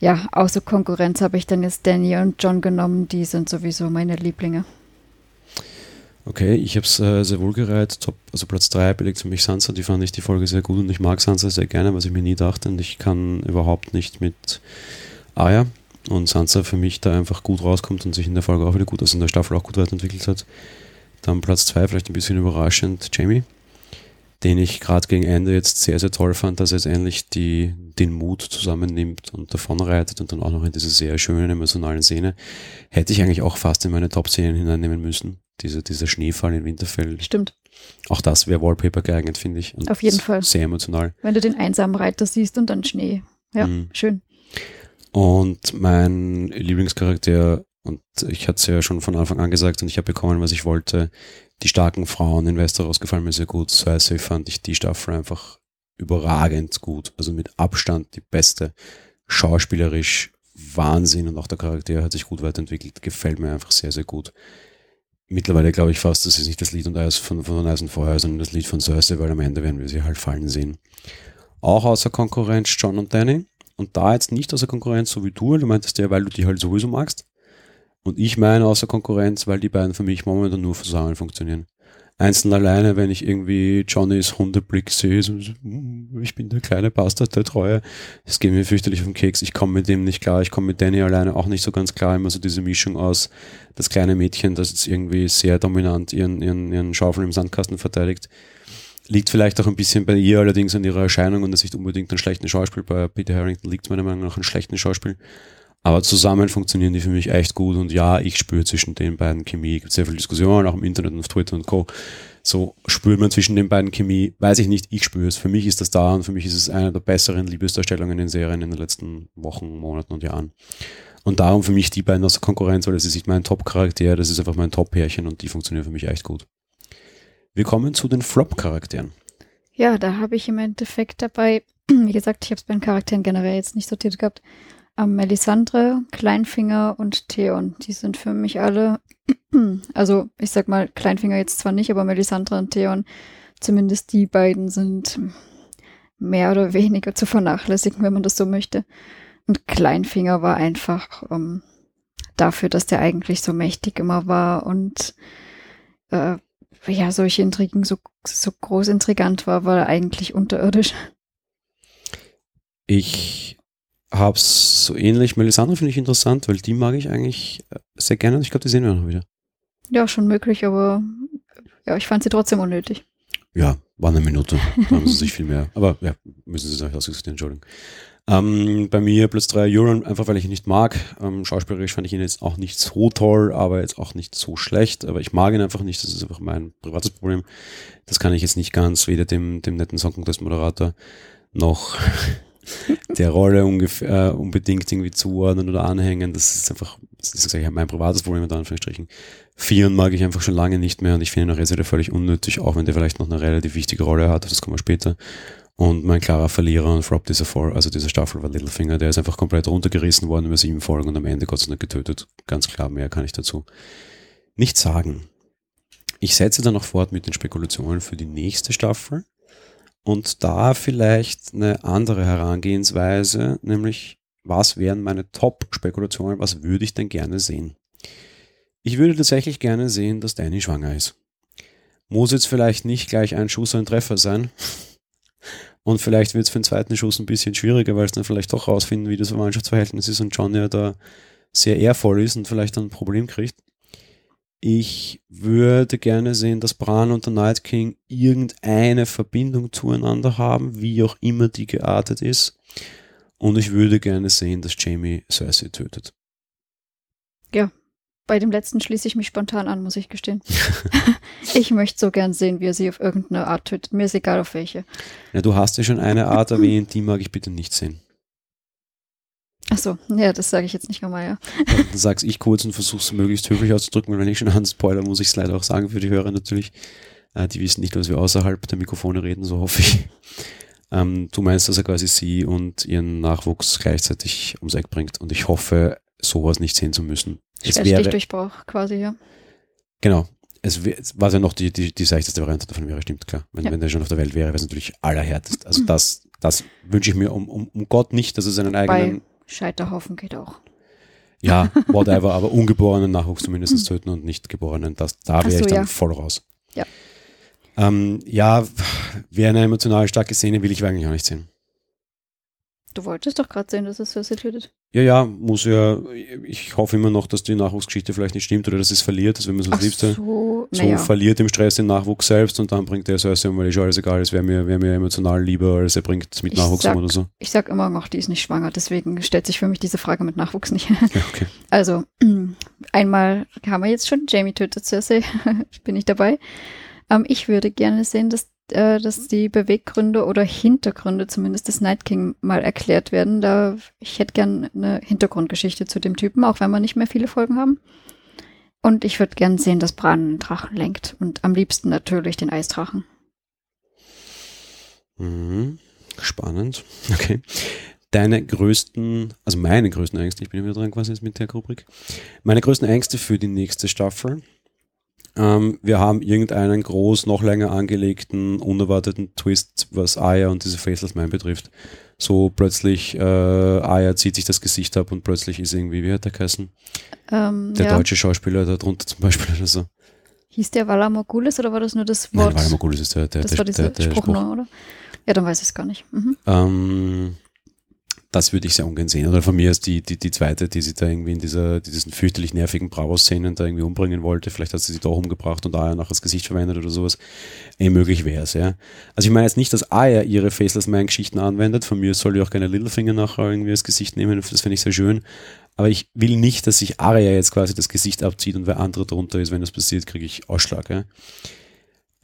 ja, außer Konkurrenz habe ich dann jetzt Danny und John genommen. Die sind sowieso meine Lieblinge. Okay, ich habe es äh, sehr wohl gereiht. Top, also Platz 3 belegt für mich Sansa. Die fand ich die Folge sehr gut und ich mag Sansa sehr gerne, was ich mir nie dachte. Und ich kann überhaupt nicht mit Aya und Sansa für mich da einfach gut rauskommt und sich in der Folge auch wieder gut, also in der Staffel auch gut weiterentwickelt hat. Dann Platz 2, vielleicht ein bisschen überraschend, Jamie den ich gerade gegen Ende jetzt sehr, sehr toll fand, dass er jetzt endlich die, den Mut zusammennimmt und davonreitet und dann auch noch in diese sehr schönen emotionalen Szene. Hätte ich eigentlich auch fast in meine Top-Szenen hineinnehmen müssen. Diese, dieser Schneefall in Winterfell. Stimmt. Auch das wäre Wallpaper geeignet, finde ich. Und Auf jeden Fall. Sehr emotional. Wenn du den einsamen Reiter siehst und dann Schnee. Ja, mhm. schön. Und mein Lieblingscharakter, und ich hatte es ja schon von Anfang an gesagt und ich habe bekommen, was ich wollte, die starken Frauen in Westeros gefallen mir sehr gut. Cersei fand ich die Staffel einfach überragend gut. Also mit Abstand die beste. Schauspielerisch Wahnsinn und auch der Charakter hat sich gut weiterentwickelt. Gefällt mir einfach sehr, sehr gut. Mittlerweile glaube ich fast, das ist nicht das Lied und Eis von, von Eisen vorher, sondern das Lied von Cersei, weil am Ende werden wir sie halt fallen sehen. Auch außer Konkurrenz John und Danny. Und da jetzt nicht außer Konkurrenz, so wie du, du meintest ja, weil du die halt sowieso magst. Und ich meine außer Konkurrenz, weil die beiden für mich momentan nur zusammen funktionieren. Einzeln alleine, wenn ich irgendwie Johnnys Hundeblick sehe, so, hm, ich bin der kleine Bastard der Treue, das geht mir fürchterlich auf den Keks, ich komme mit dem nicht klar, ich komme mit Danny alleine auch nicht so ganz klar, immer so diese Mischung aus das kleine Mädchen, das jetzt irgendwie sehr dominant ihren, ihren, ihren Schaufel im Sandkasten verteidigt. Liegt vielleicht auch ein bisschen bei ihr allerdings an ihrer Erscheinung und das ist nicht unbedingt ein schlechten Schauspiel. Bei Peter Harrington liegt meiner Meinung nach ein schlechten Schauspiel. Aber zusammen funktionieren die für mich echt gut und ja, ich spüre zwischen den beiden Chemie. Gibt sehr viel Diskussion, auch im Internet und auf Twitter und Co. So spürt man zwischen den beiden Chemie, weiß ich nicht, ich spüre es. Für mich ist das da und für mich ist es eine der besseren Liebesdarstellungen in Serien in den letzten Wochen, Monaten und Jahren. Und darum für mich die beiden aus der Konkurrenz, weil das ist nicht mein Top-Charakter, das ist einfach mein Top-Pärchen und die funktionieren für mich echt gut. Wir kommen zu den Flop-Charakteren. Ja, da habe ich im Endeffekt dabei, [CLEARS THROAT] wie gesagt, ich habe es bei den Charakteren generell jetzt nicht sortiert gehabt, ähm, Melisandre, Kleinfinger und Theon. Die sind für mich alle, [CLEARS THROAT] also ich sag mal, Kleinfinger jetzt zwar nicht, aber Melisandre und Theon, zumindest die beiden sind mehr oder weniger zu vernachlässigen, wenn man das so möchte. Und Kleinfinger war einfach ähm, dafür, dass der eigentlich so mächtig immer war und äh, ja, solche Intrigen so, so groß intrigant war, war er eigentlich unterirdisch. Ich habe es so ähnlich. Melisandre finde ich interessant, weil die mag ich eigentlich äh, sehr gerne und ich glaube, die sehen wir noch wieder. Ja, schon möglich, aber ja, ich fand sie trotzdem unnötig. Ja, war eine Minute. Da haben sie sich viel mehr. Aber ja, müssen sie sich ausdiskutieren, Entschuldigung. Ähm, bei mir Platz 3 Euron, einfach weil ich ihn nicht mag. Ähm, schauspielerisch fand ich ihn jetzt auch nicht so toll, aber jetzt auch nicht so schlecht. Aber ich mag ihn einfach nicht. Das ist einfach mein privates Problem. Das kann ich jetzt nicht ganz weder dem, dem netten Song Contest Moderator noch der Rolle ungefähr äh, unbedingt irgendwie zuordnen oder anhängen. Das ist einfach, das ist ich, mein privates Problem in Anführungsstrichen. Vieren mag ich einfach schon lange nicht mehr und ich finde ihn auch jetzt wieder völlig unnötig, auch wenn der vielleicht noch eine relativ wichtige Rolle hat, das kommen wir später. Und mein klarer Verlierer und Flop dieser Folge, also dieser Staffel war Littlefinger, der ist einfach komplett runtergerissen worden über sieben Folgen und am Ende Gott sei Dank getötet. Ganz klar, mehr kann ich dazu nicht sagen. Ich setze dann noch fort mit den Spekulationen für die nächste Staffel und da vielleicht eine andere Herangehensweise, nämlich was wären meine Top-Spekulationen, was würde ich denn gerne sehen? Ich würde tatsächlich gerne sehen, dass Danny schwanger ist. Muss jetzt vielleicht nicht gleich ein Schuss ein Treffer sein. [LAUGHS] Und vielleicht wird es für den zweiten Schuss ein bisschen schwieriger, weil es dann vielleicht doch rausfinden, wie das Verwandtschaftsverhältnis ist und John ja da sehr ehrvoll ist und vielleicht dann ein Problem kriegt. Ich würde gerne sehen, dass Bran und der Night King irgendeine Verbindung zueinander haben, wie auch immer die geartet ist. Und ich würde gerne sehen, dass Jamie Cersei tötet. Ja, bei dem letzten schließe ich mich spontan an, muss ich gestehen. [LAUGHS] ich möchte so gern sehen, wie er sie auf irgendeine Art tötet. Mir ist egal auf welche. Ja, du hast ja schon eine Art [LAUGHS] erwähnt, die mag ich bitte nicht sehen. Ach so, ja, das sage ich jetzt nicht nochmal, ja. Dann sag's ich kurz und versuch's möglichst höflich auszudrücken, weil wenn ich schon an Spoiler muss ich es leider auch sagen für die Hörer natürlich. Äh, die wissen nicht, dass wir außerhalb der Mikrofone reden, so hoffe ich. Ähm, du meinst, dass er quasi sie und ihren Nachwuchs gleichzeitig ums Eck bringt und ich hoffe, sowas nicht sehen zu müssen. Es wäre Durchbruch quasi, ja. Genau. Es was ja noch die, die, die seichteste Variante davon wäre, stimmt klar. Wenn, ja. wenn der schon auf der Welt wäre, wäre es natürlich allerhärtest. Also das, das wünsche ich mir um, um, um Gott nicht, dass es einen eigenen Bei Scheiterhaufen geht auch. Ja, [LAUGHS] whatever, aber ungeborenen Nachwuchs zumindest hm. töten und nicht geborenen, das, da wäre so, ich dann ja. voll raus. Ja. Ähm, ja, wäre eine emotional starke Szene, will ich eigentlich auch nicht sehen. Du wolltest doch gerade sehen, dass es Cersei tötet. Ja, ja, muss ja. Ich hoffe immer noch, dass die Nachwuchsgeschichte vielleicht nicht stimmt oder dass es verliert, dass wenn man so das Liebste so, so ja. verliert im Stress den Nachwuchs selbst und dann bringt der Cersei um, weil ich alles egal, es wäre mir, wär mir emotional lieber, als er bringt es mit ich Nachwuchs sag, um oder so. Ich sag immer noch, die ist nicht schwanger, deswegen stellt sich für mich diese Frage mit Nachwuchs nicht. [LAUGHS] Ja, okay. Also, [CLEARS THROAT] einmal haben wir jetzt schon, Jamie tötet Cersei, [LAUGHS] bin ich dabei. Ähm, ich würde gerne sehen, dass äh, dass die Beweggründe oder Hintergründe zumindest des Night King mal erklärt werden. Da ich hätte gern eine Hintergrundgeschichte zu dem Typen, auch wenn wir nicht mehr viele Folgen haben. Und ich würde gern sehen, dass Bran einen Drachen lenkt und am liebsten natürlich den Eisdrachen. Mhm. Spannend. [LAUGHS] Okay. Deine größten, also meine größten Ängste, ich bin ja wieder dran quasi mit der Rubrik. Meine größten Ängste für die nächste Staffel Ähm, wir haben irgendeinen groß, noch länger angelegten, unerwarteten Twist, was Aya und diese Faceless Man betrifft. So plötzlich, äh, Aya zieht sich das Gesicht ab und plötzlich ist irgendwie, wie hat der geheißen? Ähm, Der ja. deutsche Schauspieler da drunter zum Beispiel oder so. Hieß der Vala Morgulis oder war das nur das Nein, Wort? Valar Morghulis ist der, der, das der, war dieser der, der Spruch, Spruch. nur, oder? Ja, dann weiß ich es gar nicht. Mhm. Ähm, das würde ich sehr ungern sehen. Oder von mir ist die, die, die zweite, die sie da irgendwie in dieser, diesen fürchterlich nervigen Bravo-Szenen da irgendwie umbringen wollte. Vielleicht hat sie sie doch umgebracht und Aya nachher das Gesicht verwendet oder sowas. Eh möglich wäre es, ja. Also ich meine jetzt nicht, dass Aya ihre Faceless Man-Geschichten anwendet. Von mir soll ja auch keine Littlefinger nachher irgendwie das Gesicht nehmen. Das finde ich sehr schön. Aber ich will nicht, dass sich Arya jetzt quasi das Gesicht abzieht und wer andere drunter ist. Wenn das passiert, kriege ich Ausschlag, ja.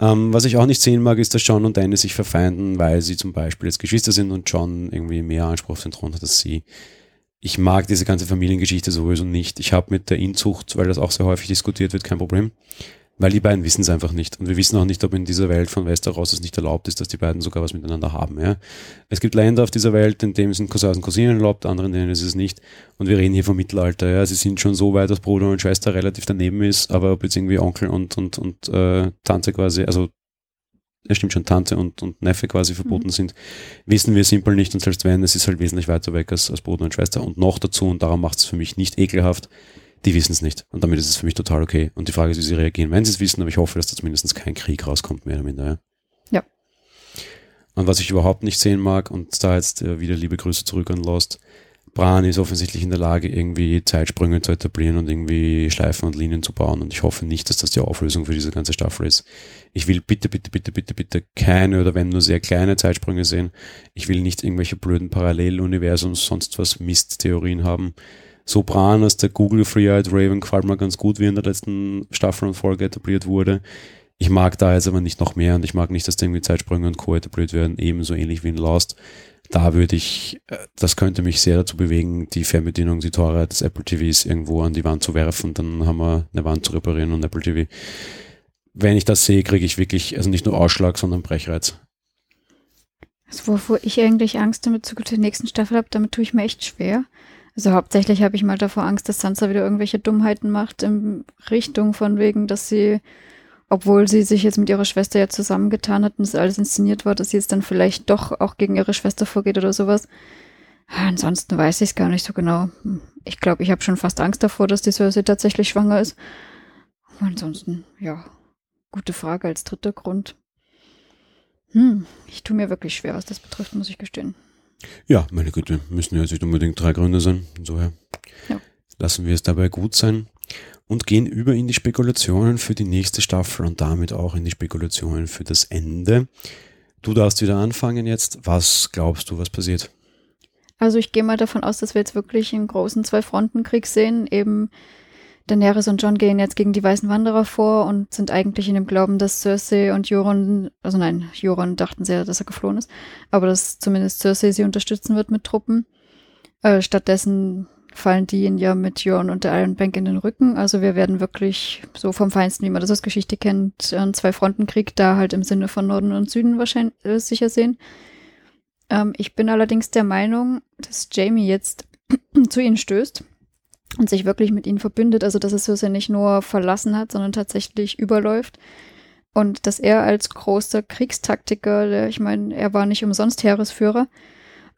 Ähm, was ich auch nicht sehen mag, ist, dass John und Danny sich verfeinden, weil sie zum Beispiel jetzt Geschwister sind und John irgendwie mehr Anspruch auf hat als sie. Ich mag diese ganze Familiengeschichte sowieso nicht. Ich habe mit der Inzucht, weil das auch sehr häufig diskutiert wird, kein Problem. Weil die beiden wissen es einfach nicht. Und wir wissen auch nicht, ob in dieser Welt von Westeros es nicht erlaubt ist, dass die beiden sogar was miteinander haben. Ja? Es gibt Länder auf dieser Welt, in denen sind Cousins und Cousinen erlaubt, anderen in denen ist es nicht. Und wir reden hier vom Mittelalter. Ja? Sie sind schon so weit, dass Bruder und Schwester relativ daneben ist, aber ob jetzt irgendwie Onkel und, und, und äh, Tante quasi, also es stimmt schon, Tante und, und Neffe quasi verboten Mhm. sind, wissen wir simpel nicht. Und selbst wenn, es ist halt wesentlich weiter weg als, als Bruder und Schwester. Und noch dazu, und darum macht es für mich nicht ekelhaft, die wissen es nicht. Und damit ist es für mich total okay. Und die Frage ist, wie sie reagieren, wenn sie es wissen, aber ich hoffe, dass da zumindest kein Krieg rauskommt, mehr oder minder. Ja. Ja. Und was ich überhaupt nicht sehen mag, und da jetzt äh, wieder liebe Grüße zurück an Lost, Bran ist offensichtlich in der Lage, irgendwie Zeitsprünge zu etablieren und irgendwie Schleifen und Linien zu bauen. Und ich hoffe nicht, dass das die Auflösung für diese ganze Staffel ist. Ich will bitte, bitte, bitte, bitte, bitte keine oder wenn nur sehr kleine Zeitsprünge sehen. Ich will nicht irgendwelche blöden Paralleluniversums, sonst was Misttheorien haben. So Bran als der Google Free-Eyed Raven gefällt mir ganz gut, wie in der letzten Staffel und Folge etabliert wurde. Ich mag da jetzt aber nicht noch mehr und ich mag nicht, dass da irgendwie Zeitsprünge und Co. etabliert werden, ebenso ähnlich wie in Lost. Da würde ich, äh, das könnte mich sehr dazu bewegen, die Fernbedienung, die Tore des Apple TVs irgendwo an die Wand zu werfen, dann haben wir eine Wand zu reparieren und Apple TV. Wenn ich das sehe, kriege ich wirklich, also nicht nur Ausschlag, sondern Brechreiz. Also wovor ich eigentlich Angst damit zu der nächsten Staffel habe, damit tue ich mir echt schwer. Also hauptsächlich habe ich mal davor Angst, dass Sansa wieder irgendwelche Dummheiten macht in Richtung von wegen, dass sie, obwohl sie sich jetzt mit ihrer Schwester ja zusammengetan hat und das alles inszeniert war, dass sie jetzt dann vielleicht doch auch gegen ihre Schwester vorgeht oder sowas. Ansonsten weiß ich es gar nicht so genau. Ich glaube, ich habe schon fast Angst davor, dass die Cersei tatsächlich schwanger ist. Ansonsten, ja, gute Frage als dritter Grund. Hm, ich tue mir wirklich schwer, was das betrifft, muss ich gestehen. Ja, meine Güte, müssen ja jetzt nicht unbedingt drei Gründe sein. Insofern Ja. lassen wir es dabei gut sein und gehen über in die Spekulationen für die nächste Staffel und damit auch in die Spekulationen für das Ende. Du darfst wieder anfangen jetzt. Was glaubst du, was passiert? Also ich gehe mal davon aus, dass wir jetzt wirklich einen großen Zwei-Fronten-Krieg sehen. Eben Daenerys und John gehen jetzt gegen die Weißen Wanderer vor und sind eigentlich in dem Glauben, dass Cersei und Euron, also nein, Euron dachten ja, dass er geflohen ist, aber dass zumindest Cersei sie unterstützen wird mit Truppen. Äh, stattdessen fallen die ihnen ja mit Euron und der Iron Bank in den Rücken. Also wir werden wirklich so vom Feinsten, wie man das aus Geschichte kennt, einen Zwei-Fronten-Krieg da halt im Sinne von Norden und Süden wahrscheinlich äh, sicher sehen. Ähm, ich bin allerdings der Meinung, dass Jamie jetzt [CLEARS THROAT] zu ihnen stößt und sich wirklich mit ihnen verbündet. Also, dass er Cersei nicht nur verlassen hat, sondern tatsächlich überläuft. Und dass er als großer Kriegstaktiker, der, ich meine, er war nicht umsonst Heeresführer,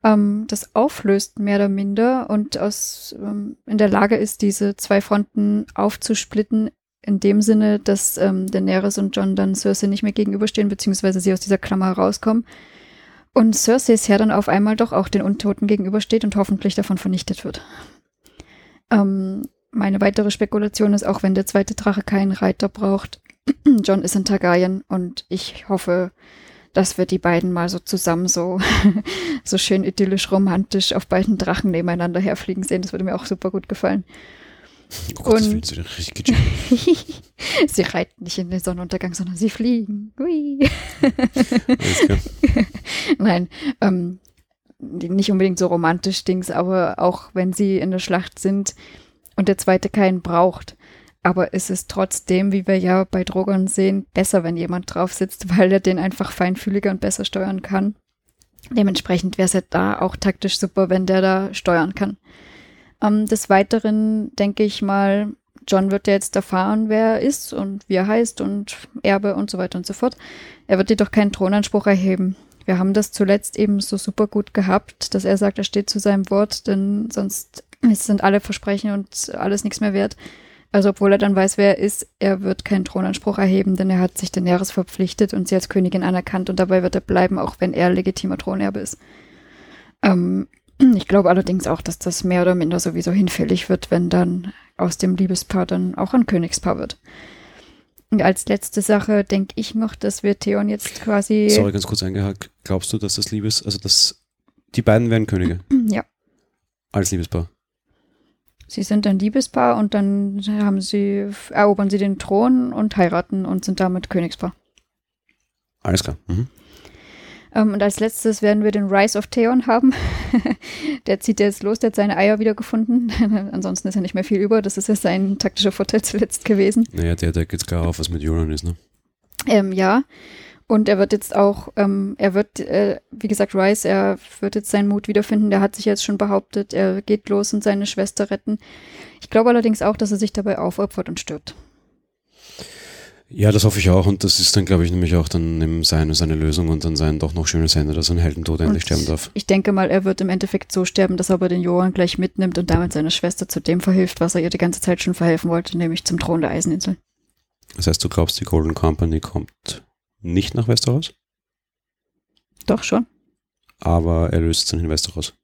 ähm, das auflöst, mehr oder minder, und aus, ähm, in der Lage ist, diese zwei Fronten aufzusplitten, in dem Sinne, dass ähm, Daenerys und John dann Cersei nicht mehr gegenüberstehen, beziehungsweise sie aus dieser Klammer rauskommen. Und Cerseis Herr dann auf einmal doch auch den Untoten gegenübersteht und hoffentlich davon vernichtet wird. Ähm, meine weitere Spekulation ist, auch wenn der zweite Drache keinen Reiter braucht, [CLEARS THROAT] John ist ein Targaryen und ich hoffe, dass wir die beiden mal so zusammen so, [LAUGHS] so schön idyllisch romantisch auf beiden Drachen nebeneinander herfliegen sehen. Das würde mir auch super gut gefallen. Oh Gott, das Und- du richtig [LAUGHS] sie reiten nicht in den Sonnenuntergang, sondern sie fliegen. Hui. [LAUGHS] Nein, ähm, nicht unbedingt so romantisch Dings, aber auch wenn sie in der Schlacht sind und der zweite keinen braucht. Aber es ist trotzdem, wie wir ja bei Drogon sehen, besser, wenn jemand drauf sitzt, [LAUGHS] weil er den einfach feinfühliger und besser steuern kann. Dementsprechend wäre es ja da auch taktisch super, wenn der da steuern kann. Ähm, des Weiteren denke ich mal, John wird ja jetzt erfahren, wer er ist und wie er heißt und Erbe und so weiter und so fort. Er wird jedoch keinen Thronanspruch erheben. Wir haben das zuletzt eben so super gut gehabt, dass er sagt, er steht zu seinem Wort, denn sonst sind alle Versprechen und alles nichts mehr wert. Also obwohl er dann weiß, wer er ist, er wird keinen Thronanspruch erheben, denn er hat sich den Jahres verpflichtet und sie als Königin anerkannt und dabei wird er bleiben, auch wenn er legitimer Thronerbe ist. Ähm, ich glaube allerdings auch, dass das mehr oder minder sowieso hinfällig wird, wenn dann aus dem Liebespaar dann auch ein Königspaar wird. Und als letzte Sache denke ich noch, dass wir Theon jetzt quasi. Sorry, ganz kurz eingehakt. Glaubst du, dass das Liebes, also dass die beiden werden Könige? [CLEARS THROAT] Ja. Als Liebespaar. Sie sind ein Liebespaar und dann haben sie, erobern sie den Thron und heiraten und sind damit Königspaar. Alles klar. Mhm. Ähm, und als letztes werden wir den Rise of Theon haben. [LAUGHS] der zieht jetzt los, der hat seine Eier wiedergefunden. [LAUGHS] Ansonsten ist ja nicht mehr viel über. Das ist ja sein taktischer Vorteil [LAUGHS] zuletzt gewesen. Naja, der deckt jetzt klar auf, was mit Euron ist, ne? Ähm, ja. Und er wird jetzt auch, ähm, er wird, äh, wie gesagt, Rice, er wird jetzt seinen Mut wiederfinden. Der hat sich jetzt schon behauptet, er geht los und seine Schwester retten. Ich glaube allerdings auch, dass er sich dabei aufopfert und stirbt. Ja, das hoffe ich auch. Und das ist dann, glaube ich, nämlich auch dann eben seine, seine Lösung und dann sein doch noch schönes Ende, dass er ein Heldentod endlich sterben darf. Ich denke mal, er wird im Endeffekt so sterben, dass er aber den Johann gleich mitnimmt und damit seiner Schwester zu dem verhilft, was er ihr die ganze Zeit schon verhelfen wollte, nämlich zum Thron der Eiseninsel. Das heißt, du glaubst, die Golden Company kommt nicht nach Westeros? Doch schon. Aber er löst dann in Westeros.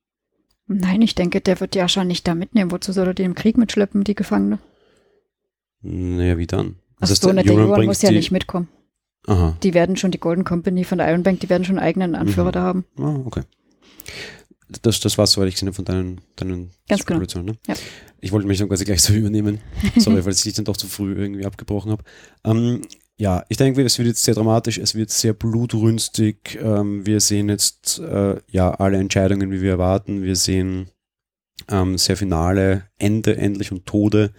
Nein, ich denke, der wird Jascha nicht da mitnehmen. Wozu soll er die im Krieg mitschleppen, die Gefangene? Naja, wie dann? Das Achso, der Johann muss ja nicht mitkommen. Aha. Die werden schon, die Golden Company von der Iron Bank, die werden schon einen eigenen Anführer mhm. da haben. Ah, okay. Das, das war es, soweit ich gesehen habe, von deinen, deinen Ganz genau. Ne? Ja. Ich wollte mich dann quasi gleich so [LAUGHS] übernehmen. Sorry, weil ich dich dann doch zu früh irgendwie abgebrochen habe. Ähm, ja, ich denke, es wird jetzt sehr dramatisch, es wird sehr blutrünstig. Ähm, wir sehen jetzt äh, ja alle Entscheidungen, wie wir erwarten. Wir sehen ähm, sehr finale Ende endlich und Tode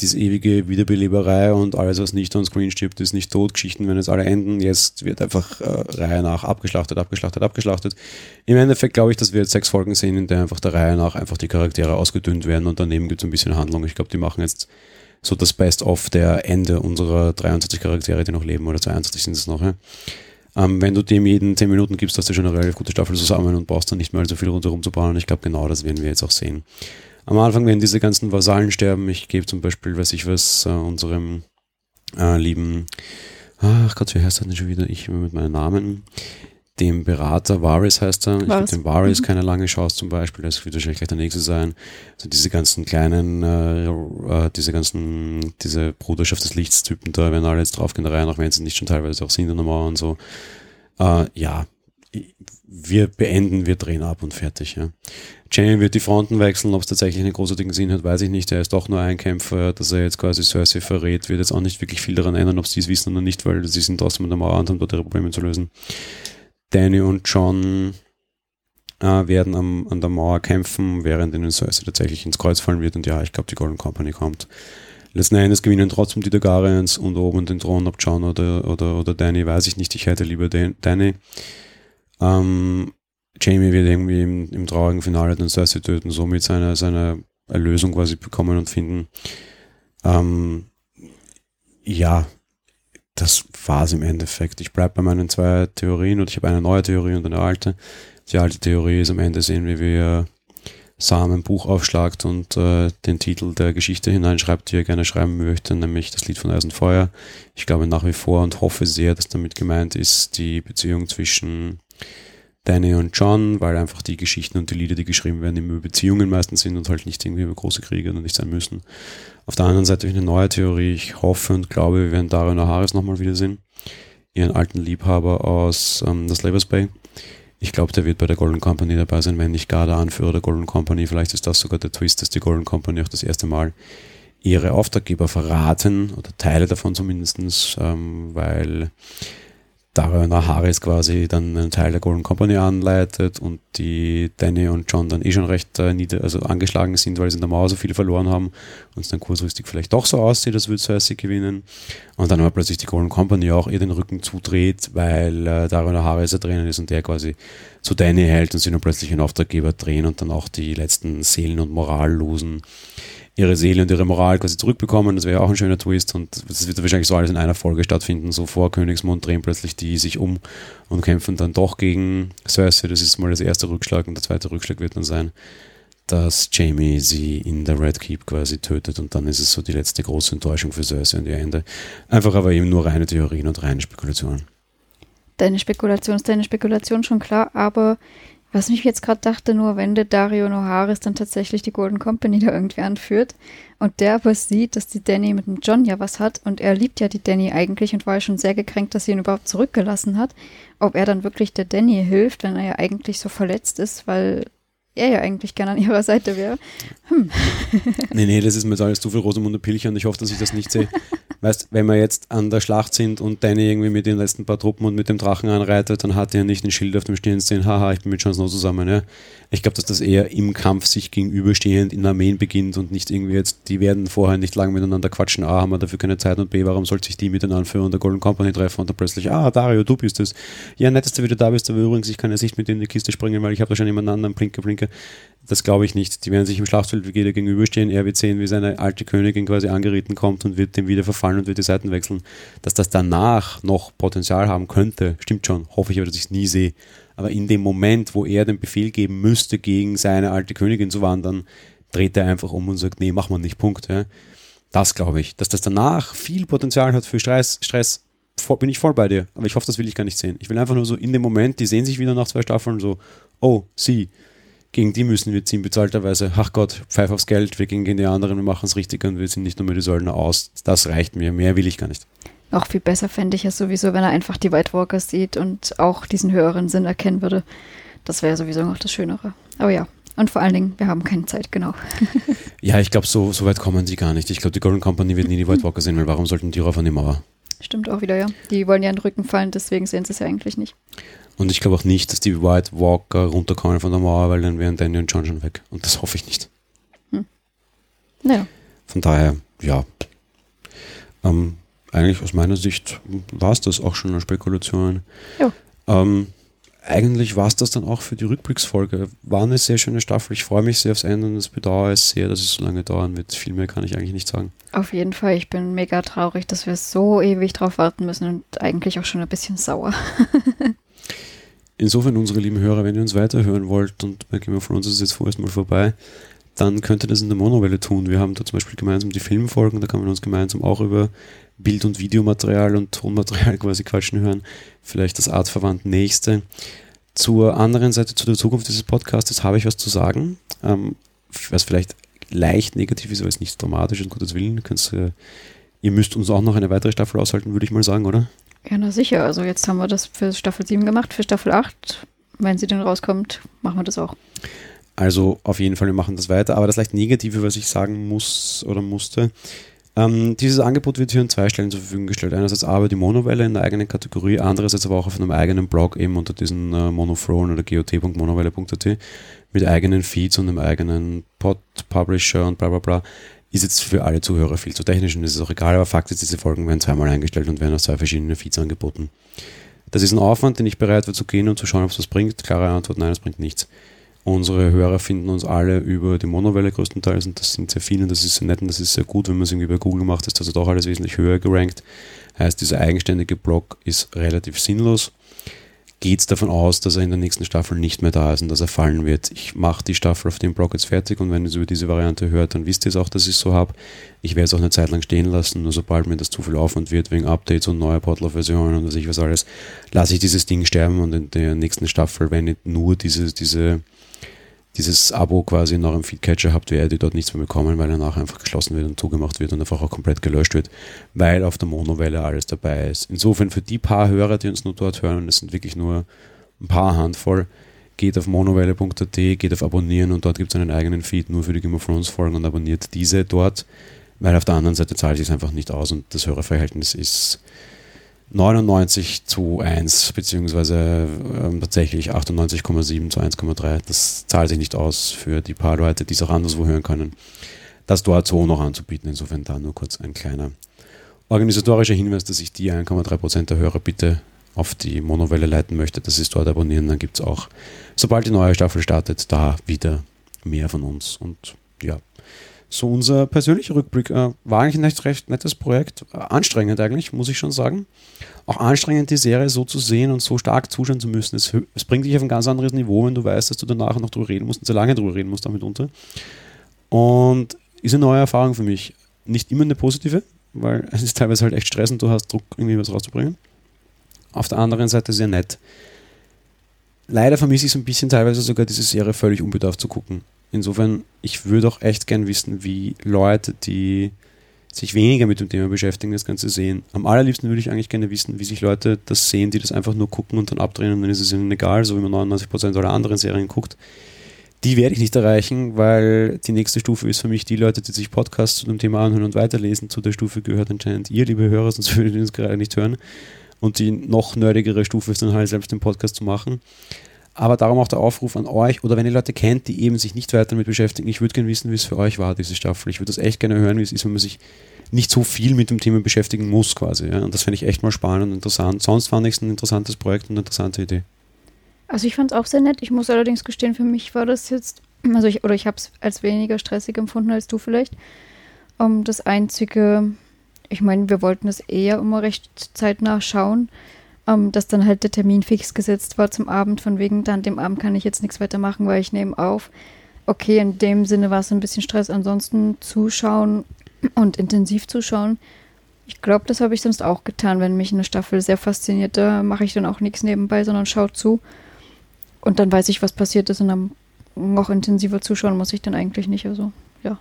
diese ewige Wiederbeleberei und alles, was nicht on Screen stirbt, ist nicht tot. Geschichten werden jetzt alle enden. Jetzt wird einfach äh, Reihe nach abgeschlachtet, abgeschlachtet, abgeschlachtet. Im Endeffekt glaube ich, dass wir jetzt sechs Folgen sehen, in der einfach der Reihe nach einfach die Charaktere ausgedünnt werden und daneben gibt es ein bisschen Handlung. Ich glaube, die machen jetzt so das Best-of der Ende unserer 23 Charaktere, die noch leben, oder 22 sind es noch. Ja? Ähm, wenn du dem jeden 10 Minuten gibst, hast du schon eine relativ gute Staffel zusammen und brauchst dann nicht mehr so viel rundherum zu bauen. Ich glaube, genau das werden wir jetzt auch sehen. Am Anfang werden diese ganzen Vasallen sterben. Ich gebe zum Beispiel, weiß ich was, äh, unserem äh, lieben, ach Gott, wie heißt er denn schon wieder? Ich mit meinem Namen. Dem Berater, Varys heißt er. Ich gebe dem Varys mhm. keine lange Chance zum Beispiel. Das wird wahrscheinlich gleich der nächste sein. Also diese ganzen kleinen, äh, äh, diese ganzen, diese Bruderschaft des Lichts-Typen da werden alle jetzt draufgehen, der Reihe nach, wenn sie nicht schon teilweise auch sind an der Mauer und so. Äh, ja, wir beenden, wir drehen ab und fertig. Ja. Jane wird die Fronten wechseln, ob es tatsächlich einen großartigen Sinn hat, weiß ich nicht. Er ist doch nur ein Kämpfer, dass er jetzt quasi Cersei verrät, wird jetzt auch nicht wirklich viel daran ändern, ob sie es wissen oder nicht, weil sie sind trotzdem an der Mauer und haben dort ihre Probleme zu lösen. Danny und John äh, werden am, an der Mauer kämpfen, während ihnen Cersei tatsächlich ins Kreuz fallen wird und ja, ich glaube, die Golden Company kommt. Letzten Endes gewinnen trotzdem die Targaryens und oben den Thron, ob John oder, oder, oder Danny, weiß ich nicht. Ich hätte lieber Danny. Ähm, Jamie wird irgendwie im, im traurigen Finale dann Cersei töten, somit seine, seine Erlösung quasi bekommen und finden. Ähm, ja, das war es im Endeffekt. Ich bleibe bei meinen zwei Theorien und ich habe eine neue Theorie und eine alte. Die alte Theorie ist am Ende sehen, wie wir Sam ein Buch aufschlagt und äh, den Titel der Geschichte hineinschreibt, die er gerne schreiben möchte, nämlich das Lied von Eis und Feuer. Ich glaube nach wie vor und hoffe sehr, dass damit gemeint ist, die Beziehung zwischen Danny und John, weil einfach die Geschichten und die Lieder, die geschrieben werden, über Beziehungen meistens sind und halt nicht irgendwie über große Kriege oder nicht sein müssen. Auf der anderen Seite habe ich eine neue Theorie. Ich hoffe und glaube, wir werden Dario Naharis nochmal wiedersehen. Ihren alten Liebhaber aus ähm, das Labors Bay. Ich glaube, der wird bei der Golden Company dabei sein, wenn nicht gar der Anführer der Golden Company. Vielleicht ist das sogar der Twist, dass die Golden Company auch das erste Mal ihre Auftraggeber verraten oder Teile davon zumindestens, ähm, weil Dario Naharis quasi dann einen Teil der Golden Company anleitet und die Danny und John dann eh schon recht äh, nieder, also angeschlagen sind, weil sie in der Mauer so viele verloren haben und es dann kurzfristig vielleicht doch so aussieht, als würde Cersei gewinnen. Und dann aber plötzlich die Golden Company auch ihr den Rücken zudreht, weil äh, Dario Naharis da drinnen ist und der quasi zu Danny hält und sie dann plötzlich einen Auftraggeber drehen und dann auch die letzten Seelen und Moral losen ihre Seele und ihre Moral quasi zurückbekommen. Das wäre auch ein schöner Twist und das wird wahrscheinlich so alles in einer Folge stattfinden. So vor Königsmund drehen plötzlich die sich um und kämpfen dann doch gegen Cersei. Das ist mal das erste Rückschlag und der zweite Rückschlag wird dann sein, dass Jamie sie in der Red Keep quasi tötet und dann ist es so die letzte große Enttäuschung für Cersei und ihr Ende. Einfach aber eben nur reine Theorien und reine Spekulationen. Deine Spekulation ist deine Spekulation schon klar, aber was mich jetzt gerade dachte, nur wenn der Dario Noharis dann tatsächlich die Golden Company da irgendwie anführt und der aber sieht, dass die Danny mit dem John ja was hat und er liebt ja die Danny eigentlich und war ja schon sehr gekränkt, dass sie ihn überhaupt zurückgelassen hat, ob er dann wirklich der Danny hilft, wenn er ja eigentlich so verletzt ist, weil er ja eigentlich gerne an ihrer Seite wäre. Hm. [LAUGHS] nee, nee, das ist mir jetzt alles zu viel Rosamunde Pilcher und ich hoffe, dass ich das nicht sehe. weißt, wenn wir jetzt an der Schlacht sind und Danny irgendwie mit den letzten paar Truppen und mit dem Drachen anreitet, dann hat er nicht ein Schild auf dem Stirn stehen, haha, ich bin mit Jon Snow zusammen. Ja? Ich glaube, dass das eher im Kampf sich gegenüberstehend in Armeen beginnt und nicht irgendwie jetzt, die werden vorher nicht lange miteinander quatschen, A, haben wir dafür keine Zeit und B, warum sollte sich die mit den Anführern der Golden Company treffen und dann plötzlich, ah, Dario, du bist es. Ja, nett, dass du wieder da bist, aber übrigens, ich kann ja nicht mit dir in die Kiste springen, weil ich habe da schon jemanden anderen, blinke, blinke. Das glaube ich nicht. Die werden sich im Schlachtfeld jeder gegenüberstehen. Er wird sehen, wie seine alte Königin quasi angeritten kommt und wird dem wieder verfallen und wird die Seiten wechseln. Dass das danach noch Potenzial haben könnte, stimmt schon. Hoffe ich aber, dass ich es nie sehe. Aber in dem Moment, wo er den Befehl geben müsste, gegen seine alte Königin zu wandern, dreht er einfach um und sagt, nee, mach mal nicht, Punkt. Ja. Das glaube ich. Dass das danach viel Potenzial hat für Stress, Stress bin ich voll bei dir. Aber ich hoffe, das will ich gar nicht sehen. Ich will einfach nur so in dem Moment, die sehen sich wieder nach zwei Staffeln so, oh, sie, gegen die müssen wir ziehen, bezahlterweise. Ach Gott, pfeif aufs Geld, wir gehen gegen die anderen, wir machen es richtig und wir sind nicht nur mit die Söldner aus. Das reicht mir, mehr will ich gar nicht. Noch viel besser fände ich es sowieso, wenn er einfach die White Walkers sieht und auch diesen höheren Sinn erkennen würde. Das wäre sowieso noch das Schönere. Aber ja, und vor allen Dingen, wir haben keine Zeit, genau. [LAUGHS] ja, ich glaube, so, so weit kommen sie gar nicht. Ich glaube, die Golden Company wird nie die White Walker sehen, weil warum sollten die rauf an die Mauer? Stimmt auch wieder, ja. Die wollen ja in den Rücken fallen, deswegen sehen sie es ja eigentlich nicht. Und ich glaube auch nicht, dass die White Walker runterkommen von der Mauer, weil dann wären Danny und John schon weg. Und das hoffe ich nicht. Hm. Ja. Von daher, ja. Ähm, eigentlich aus meiner Sicht war es das auch schon eine Spekulation. Ja. Ähm, eigentlich war es das dann auch für die Rückblicksfolge. War eine sehr schöne Staffel. Ich freue mich sehr aufs Ende und es bedauere es sehr, dass es so lange dauern wird. Viel mehr kann ich eigentlich nicht sagen. Auf jeden Fall. Ich bin mega traurig, dass wir so ewig drauf warten müssen und eigentlich auch schon ein bisschen sauer. [LAUGHS] Insofern, unsere lieben Hörer, wenn ihr uns weiterhören wollt und bei Game of Thrones ist es jetzt vorerst mal vorbei, dann könnt ihr das in der Monowelle tun. Wir haben da zum Beispiel gemeinsam die Filmfolgen, da kann man uns gemeinsam auch über Bild- und Videomaterial und Tonmaterial [LAUGHS] quasi quatschen hören. Vielleicht das artverwandt nächste. Zur anderen Seite, zu der Zukunft dieses Podcasts, habe ich was zu sagen, ähm, was vielleicht leicht negativ ist, aber es ist nicht dramatisch, um Gottes Willen. Äh, ihr müsst uns auch noch eine weitere Staffel aushalten, würde ich mal sagen, oder? Ja, na sicher. Also jetzt haben wir das für Staffel 7 gemacht, für Staffel 8. Wenn sie denn rauskommt, machen wir das auch. Also auf jeden Fall, wir machen das weiter. Aber das leicht Negative, was ich sagen muss oder musste, ähm, dieses Angebot wird hier an zwei Stellen zur Verfügung gestellt. Einerseits aber die Monowelle in der eigenen Kategorie, andererseits aber auch auf einem eigenen Blog eben unter diesen äh, Monofrone oder got.monowelle.at mit eigenen Feeds und einem eigenen Pod-Publisher und bla bla bla. Ist jetzt für alle Zuhörer viel zu technisch und ist auch egal, aber Fakt ist, diese Folgen werden zweimal eingestellt und werden auf zwei verschiedene Feeds angeboten. Das ist ein Aufwand, den ich bereit war zu gehen und zu schauen, ob es was bringt. Klare Antwort, nein, es bringt nichts. Unsere Hörer finden uns alle über die Monowelle größtenteils und das sind sehr viele und das ist sehr nett und das ist sehr gut, wenn man es irgendwie bei Google macht, ist das also doch alles wesentlich höher gerankt. Heißt, dieser eigenständige Blog ist relativ sinnlos. Geht es davon aus, dass er in der nächsten Staffel nicht mehr da ist und dass er fallen wird. Ich mache die Staffel auf dem Blog jetzt fertig und wenn ihr es über diese Variante hört, dann wisst ihr es auch, dass ich es so habe. Ich werde es auch eine Zeit lang stehen lassen, nur sobald mir das zu viel Aufwand wird, wegen Updates und neuer Portal-Versionen und was ich was alles, lasse ich dieses Ding sterben und in der nächsten Staffel, wenn ich nur diese, diese dieses Abo quasi noch im Feedcatcher habt, werdet ihr dort nichts mehr bekommen, weil nachher einfach geschlossen wird und zugemacht wird und einfach auch komplett gelöscht wird, weil auf der Monowelle alles dabei ist. Insofern für die paar Hörer, die uns nur dort hören, und es sind wirklich nur ein paar Handvoll, geht auf monowelle.at, geht auf Abonnieren und dort gibt es einen eigenen Feed nur für die Game of Thrones Folgen und abonniert diese dort, weil auf der anderen Seite zahlt sich einfach nicht aus und das Hörerverhältnis ist 99 zu 1, beziehungsweise ähm, tatsächlich 98,7 zu 1,3. Das zahlt sich nicht aus für die paar Leute, die es auch anderswo hören können, das dort so noch anzubieten. Insofern da nur kurz ein kleiner organisatorischer Hinweis, dass ich die 1,3% der Hörer bitte auf die Monowelle leiten möchte. Das ist dort abonnieren. Dann gibt es auch, sobald die neue Staffel startet, da wieder mehr von uns. Und ja, so unser persönlicher Rückblick. Äh, war eigentlich ein recht, recht nettes Projekt. Äh, anstrengend eigentlich, muss ich schon sagen. Auch anstrengend, die Serie so zu sehen und so stark zuschauen zu müssen. Es, es bringt dich auf ein ganz anderes Niveau, wenn du weißt, dass du danach noch drüber reden musst und sehr lange drüber reden musst damit unter. Und ist eine neue Erfahrung für mich. Nicht immer eine positive, weil [LAUGHS] es ist teilweise halt echt stressend, du hast Druck, irgendwie was rauszubringen. Auf der anderen Seite sehr nett. Leider vermisse ich so ein bisschen teilweise sogar diese Serie völlig unbedarft zu gucken. Insofern, ich würde auch echt gern wissen, wie Leute, die sich weniger mit dem Thema beschäftigen, das Ganze sehen. Am allerliebsten würde ich eigentlich gerne wissen, wie sich Leute das sehen, die das einfach nur gucken und dann abdrehen und dann ist es ihnen egal, so wie man 99% aller anderen Serien guckt. Die werde ich nicht erreichen, weil die nächste Stufe ist für mich die Leute, die sich Podcasts zu dem Thema anhören und weiterlesen. Zu der Stufe gehört anscheinend ihr, liebe Hörer, sonst [LAUGHS] würdet ihr uns gerade nicht hören. Und die noch nerdigere Stufe ist dann halt selbst den Podcast zu machen. Aber darum auch der Aufruf an euch oder wenn ihr Leute kennt, die eben sich nicht weiter damit beschäftigen, ich würde gerne wissen, wie es für euch war, diese Staffel. Ich würde das echt gerne hören, wie es ist, wenn man sich nicht so viel mit dem Thema beschäftigen muss quasi. Ja? Und das fände ich echt mal spannend und interessant. Sonst fand ich es ein interessantes Projekt und eine interessante Idee. Also ich fand es auch sehr nett. Ich muss allerdings gestehen, für mich war das jetzt, also ich, oder ich habe es als weniger stressig empfunden als du vielleicht. Um, ähm, das Einzige, ich meine, wir wollten es eher immer recht zeitnah schauen ähm, dass dann halt der Termin fix gesetzt war zum Abend, von wegen, dann dem Abend kann ich jetzt nichts weiter machen, weil ich nehme auf. Okay, in dem Sinne war es ein bisschen Stress. Ansonsten zuschauen und intensiv zuschauen. Ich glaube, das habe ich sonst auch getan, wenn mich eine Staffel sehr fasziniert. Da mache ich dann auch nichts nebenbei, sondern schaue zu. Und dann weiß ich, was passiert ist und dann noch intensiver zuschauen muss ich dann eigentlich nicht. Also, ja.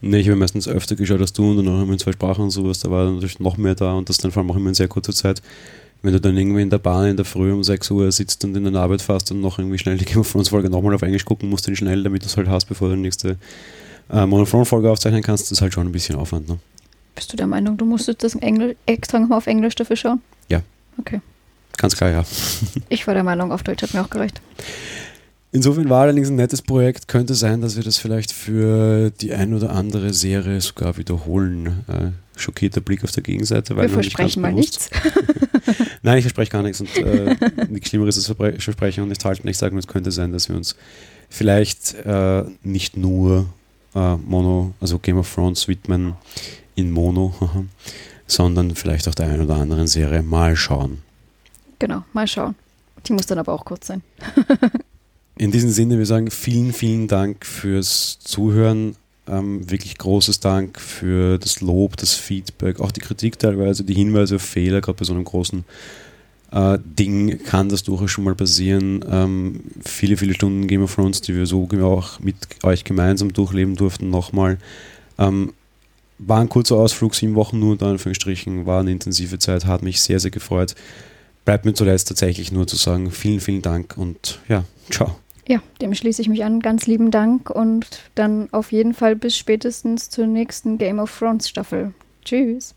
Nee, ich habe meistens öfter geschaut als du und dann auch immer in zwei Sprachen und sowas. Da war natürlich noch mehr da und das dann vor allem auch immer in sehr kurzer Zeit wenn du dann irgendwie in der Bahn in der Früh um 6 Uhr sitzt und in der Arbeit fährst und noch irgendwie schnell die [LAUGHS] Game of Thrones Folge nochmal auf Englisch gucken musst, dann schnell, damit du es halt hast, bevor du die nächste äh, Monothrone Folge aufzeichnen kannst, das ist halt schon ein bisschen Aufwand. Ne? Bist du der Meinung, du musstest das Engl extra nochmal auf Englisch dafür schauen? Ja. Okay. Ganz klar, ja. [LAUGHS] ich war der Meinung, auf Deutsch hat mir auch gereicht. Insofern war allerdings ein nettes Projekt. Könnte sein, dass wir das vielleicht für die ein oder andere Serie sogar wiederholen. Äh, schockierter Blick auf der Gegenseite. Weil wir versprechen mal nichts. [LAUGHS] Nein, ich verspreche gar nichts und äh, nichts Schlimmeres als Versprechen und nicht halten. Ich sage nur, es könnte sein, dass wir uns vielleicht äh, nicht nur äh, Mono, also Game of Thrones widmen in Mono, [LAUGHS] sondern vielleicht auch der einen oder anderen Serie mal schauen. Genau, mal schauen. Die muss dann aber auch kurz sein. [LAUGHS] in diesem Sinne, wir sagen vielen, vielen Dank fürs Zuhören. Ähm, wirklich großes Dank für das Lob, das Feedback, auch die Kritik teilweise, die Hinweise auf Fehler, gerade bei so einem großen äh, Ding kann das durchaus schon mal passieren. Ähm, viele, viele Stunden Game of Thrones, die wir so auch mit euch gemeinsam durchleben durften, nochmal. Ähm, war ein kurzer Ausflug, sieben Wochen nur unter Anführungsstrichen, war eine intensive Zeit, hat mich sehr, sehr gefreut. Bleibt mir zuletzt tatsächlich nur zu sagen, vielen, vielen Dank und ja, ciao. Ja, dem schließe ich mich an. Ganz lieben Dank und dann auf jeden Fall bis spätestens zur nächsten Game of Thrones Staffel. Tschüss.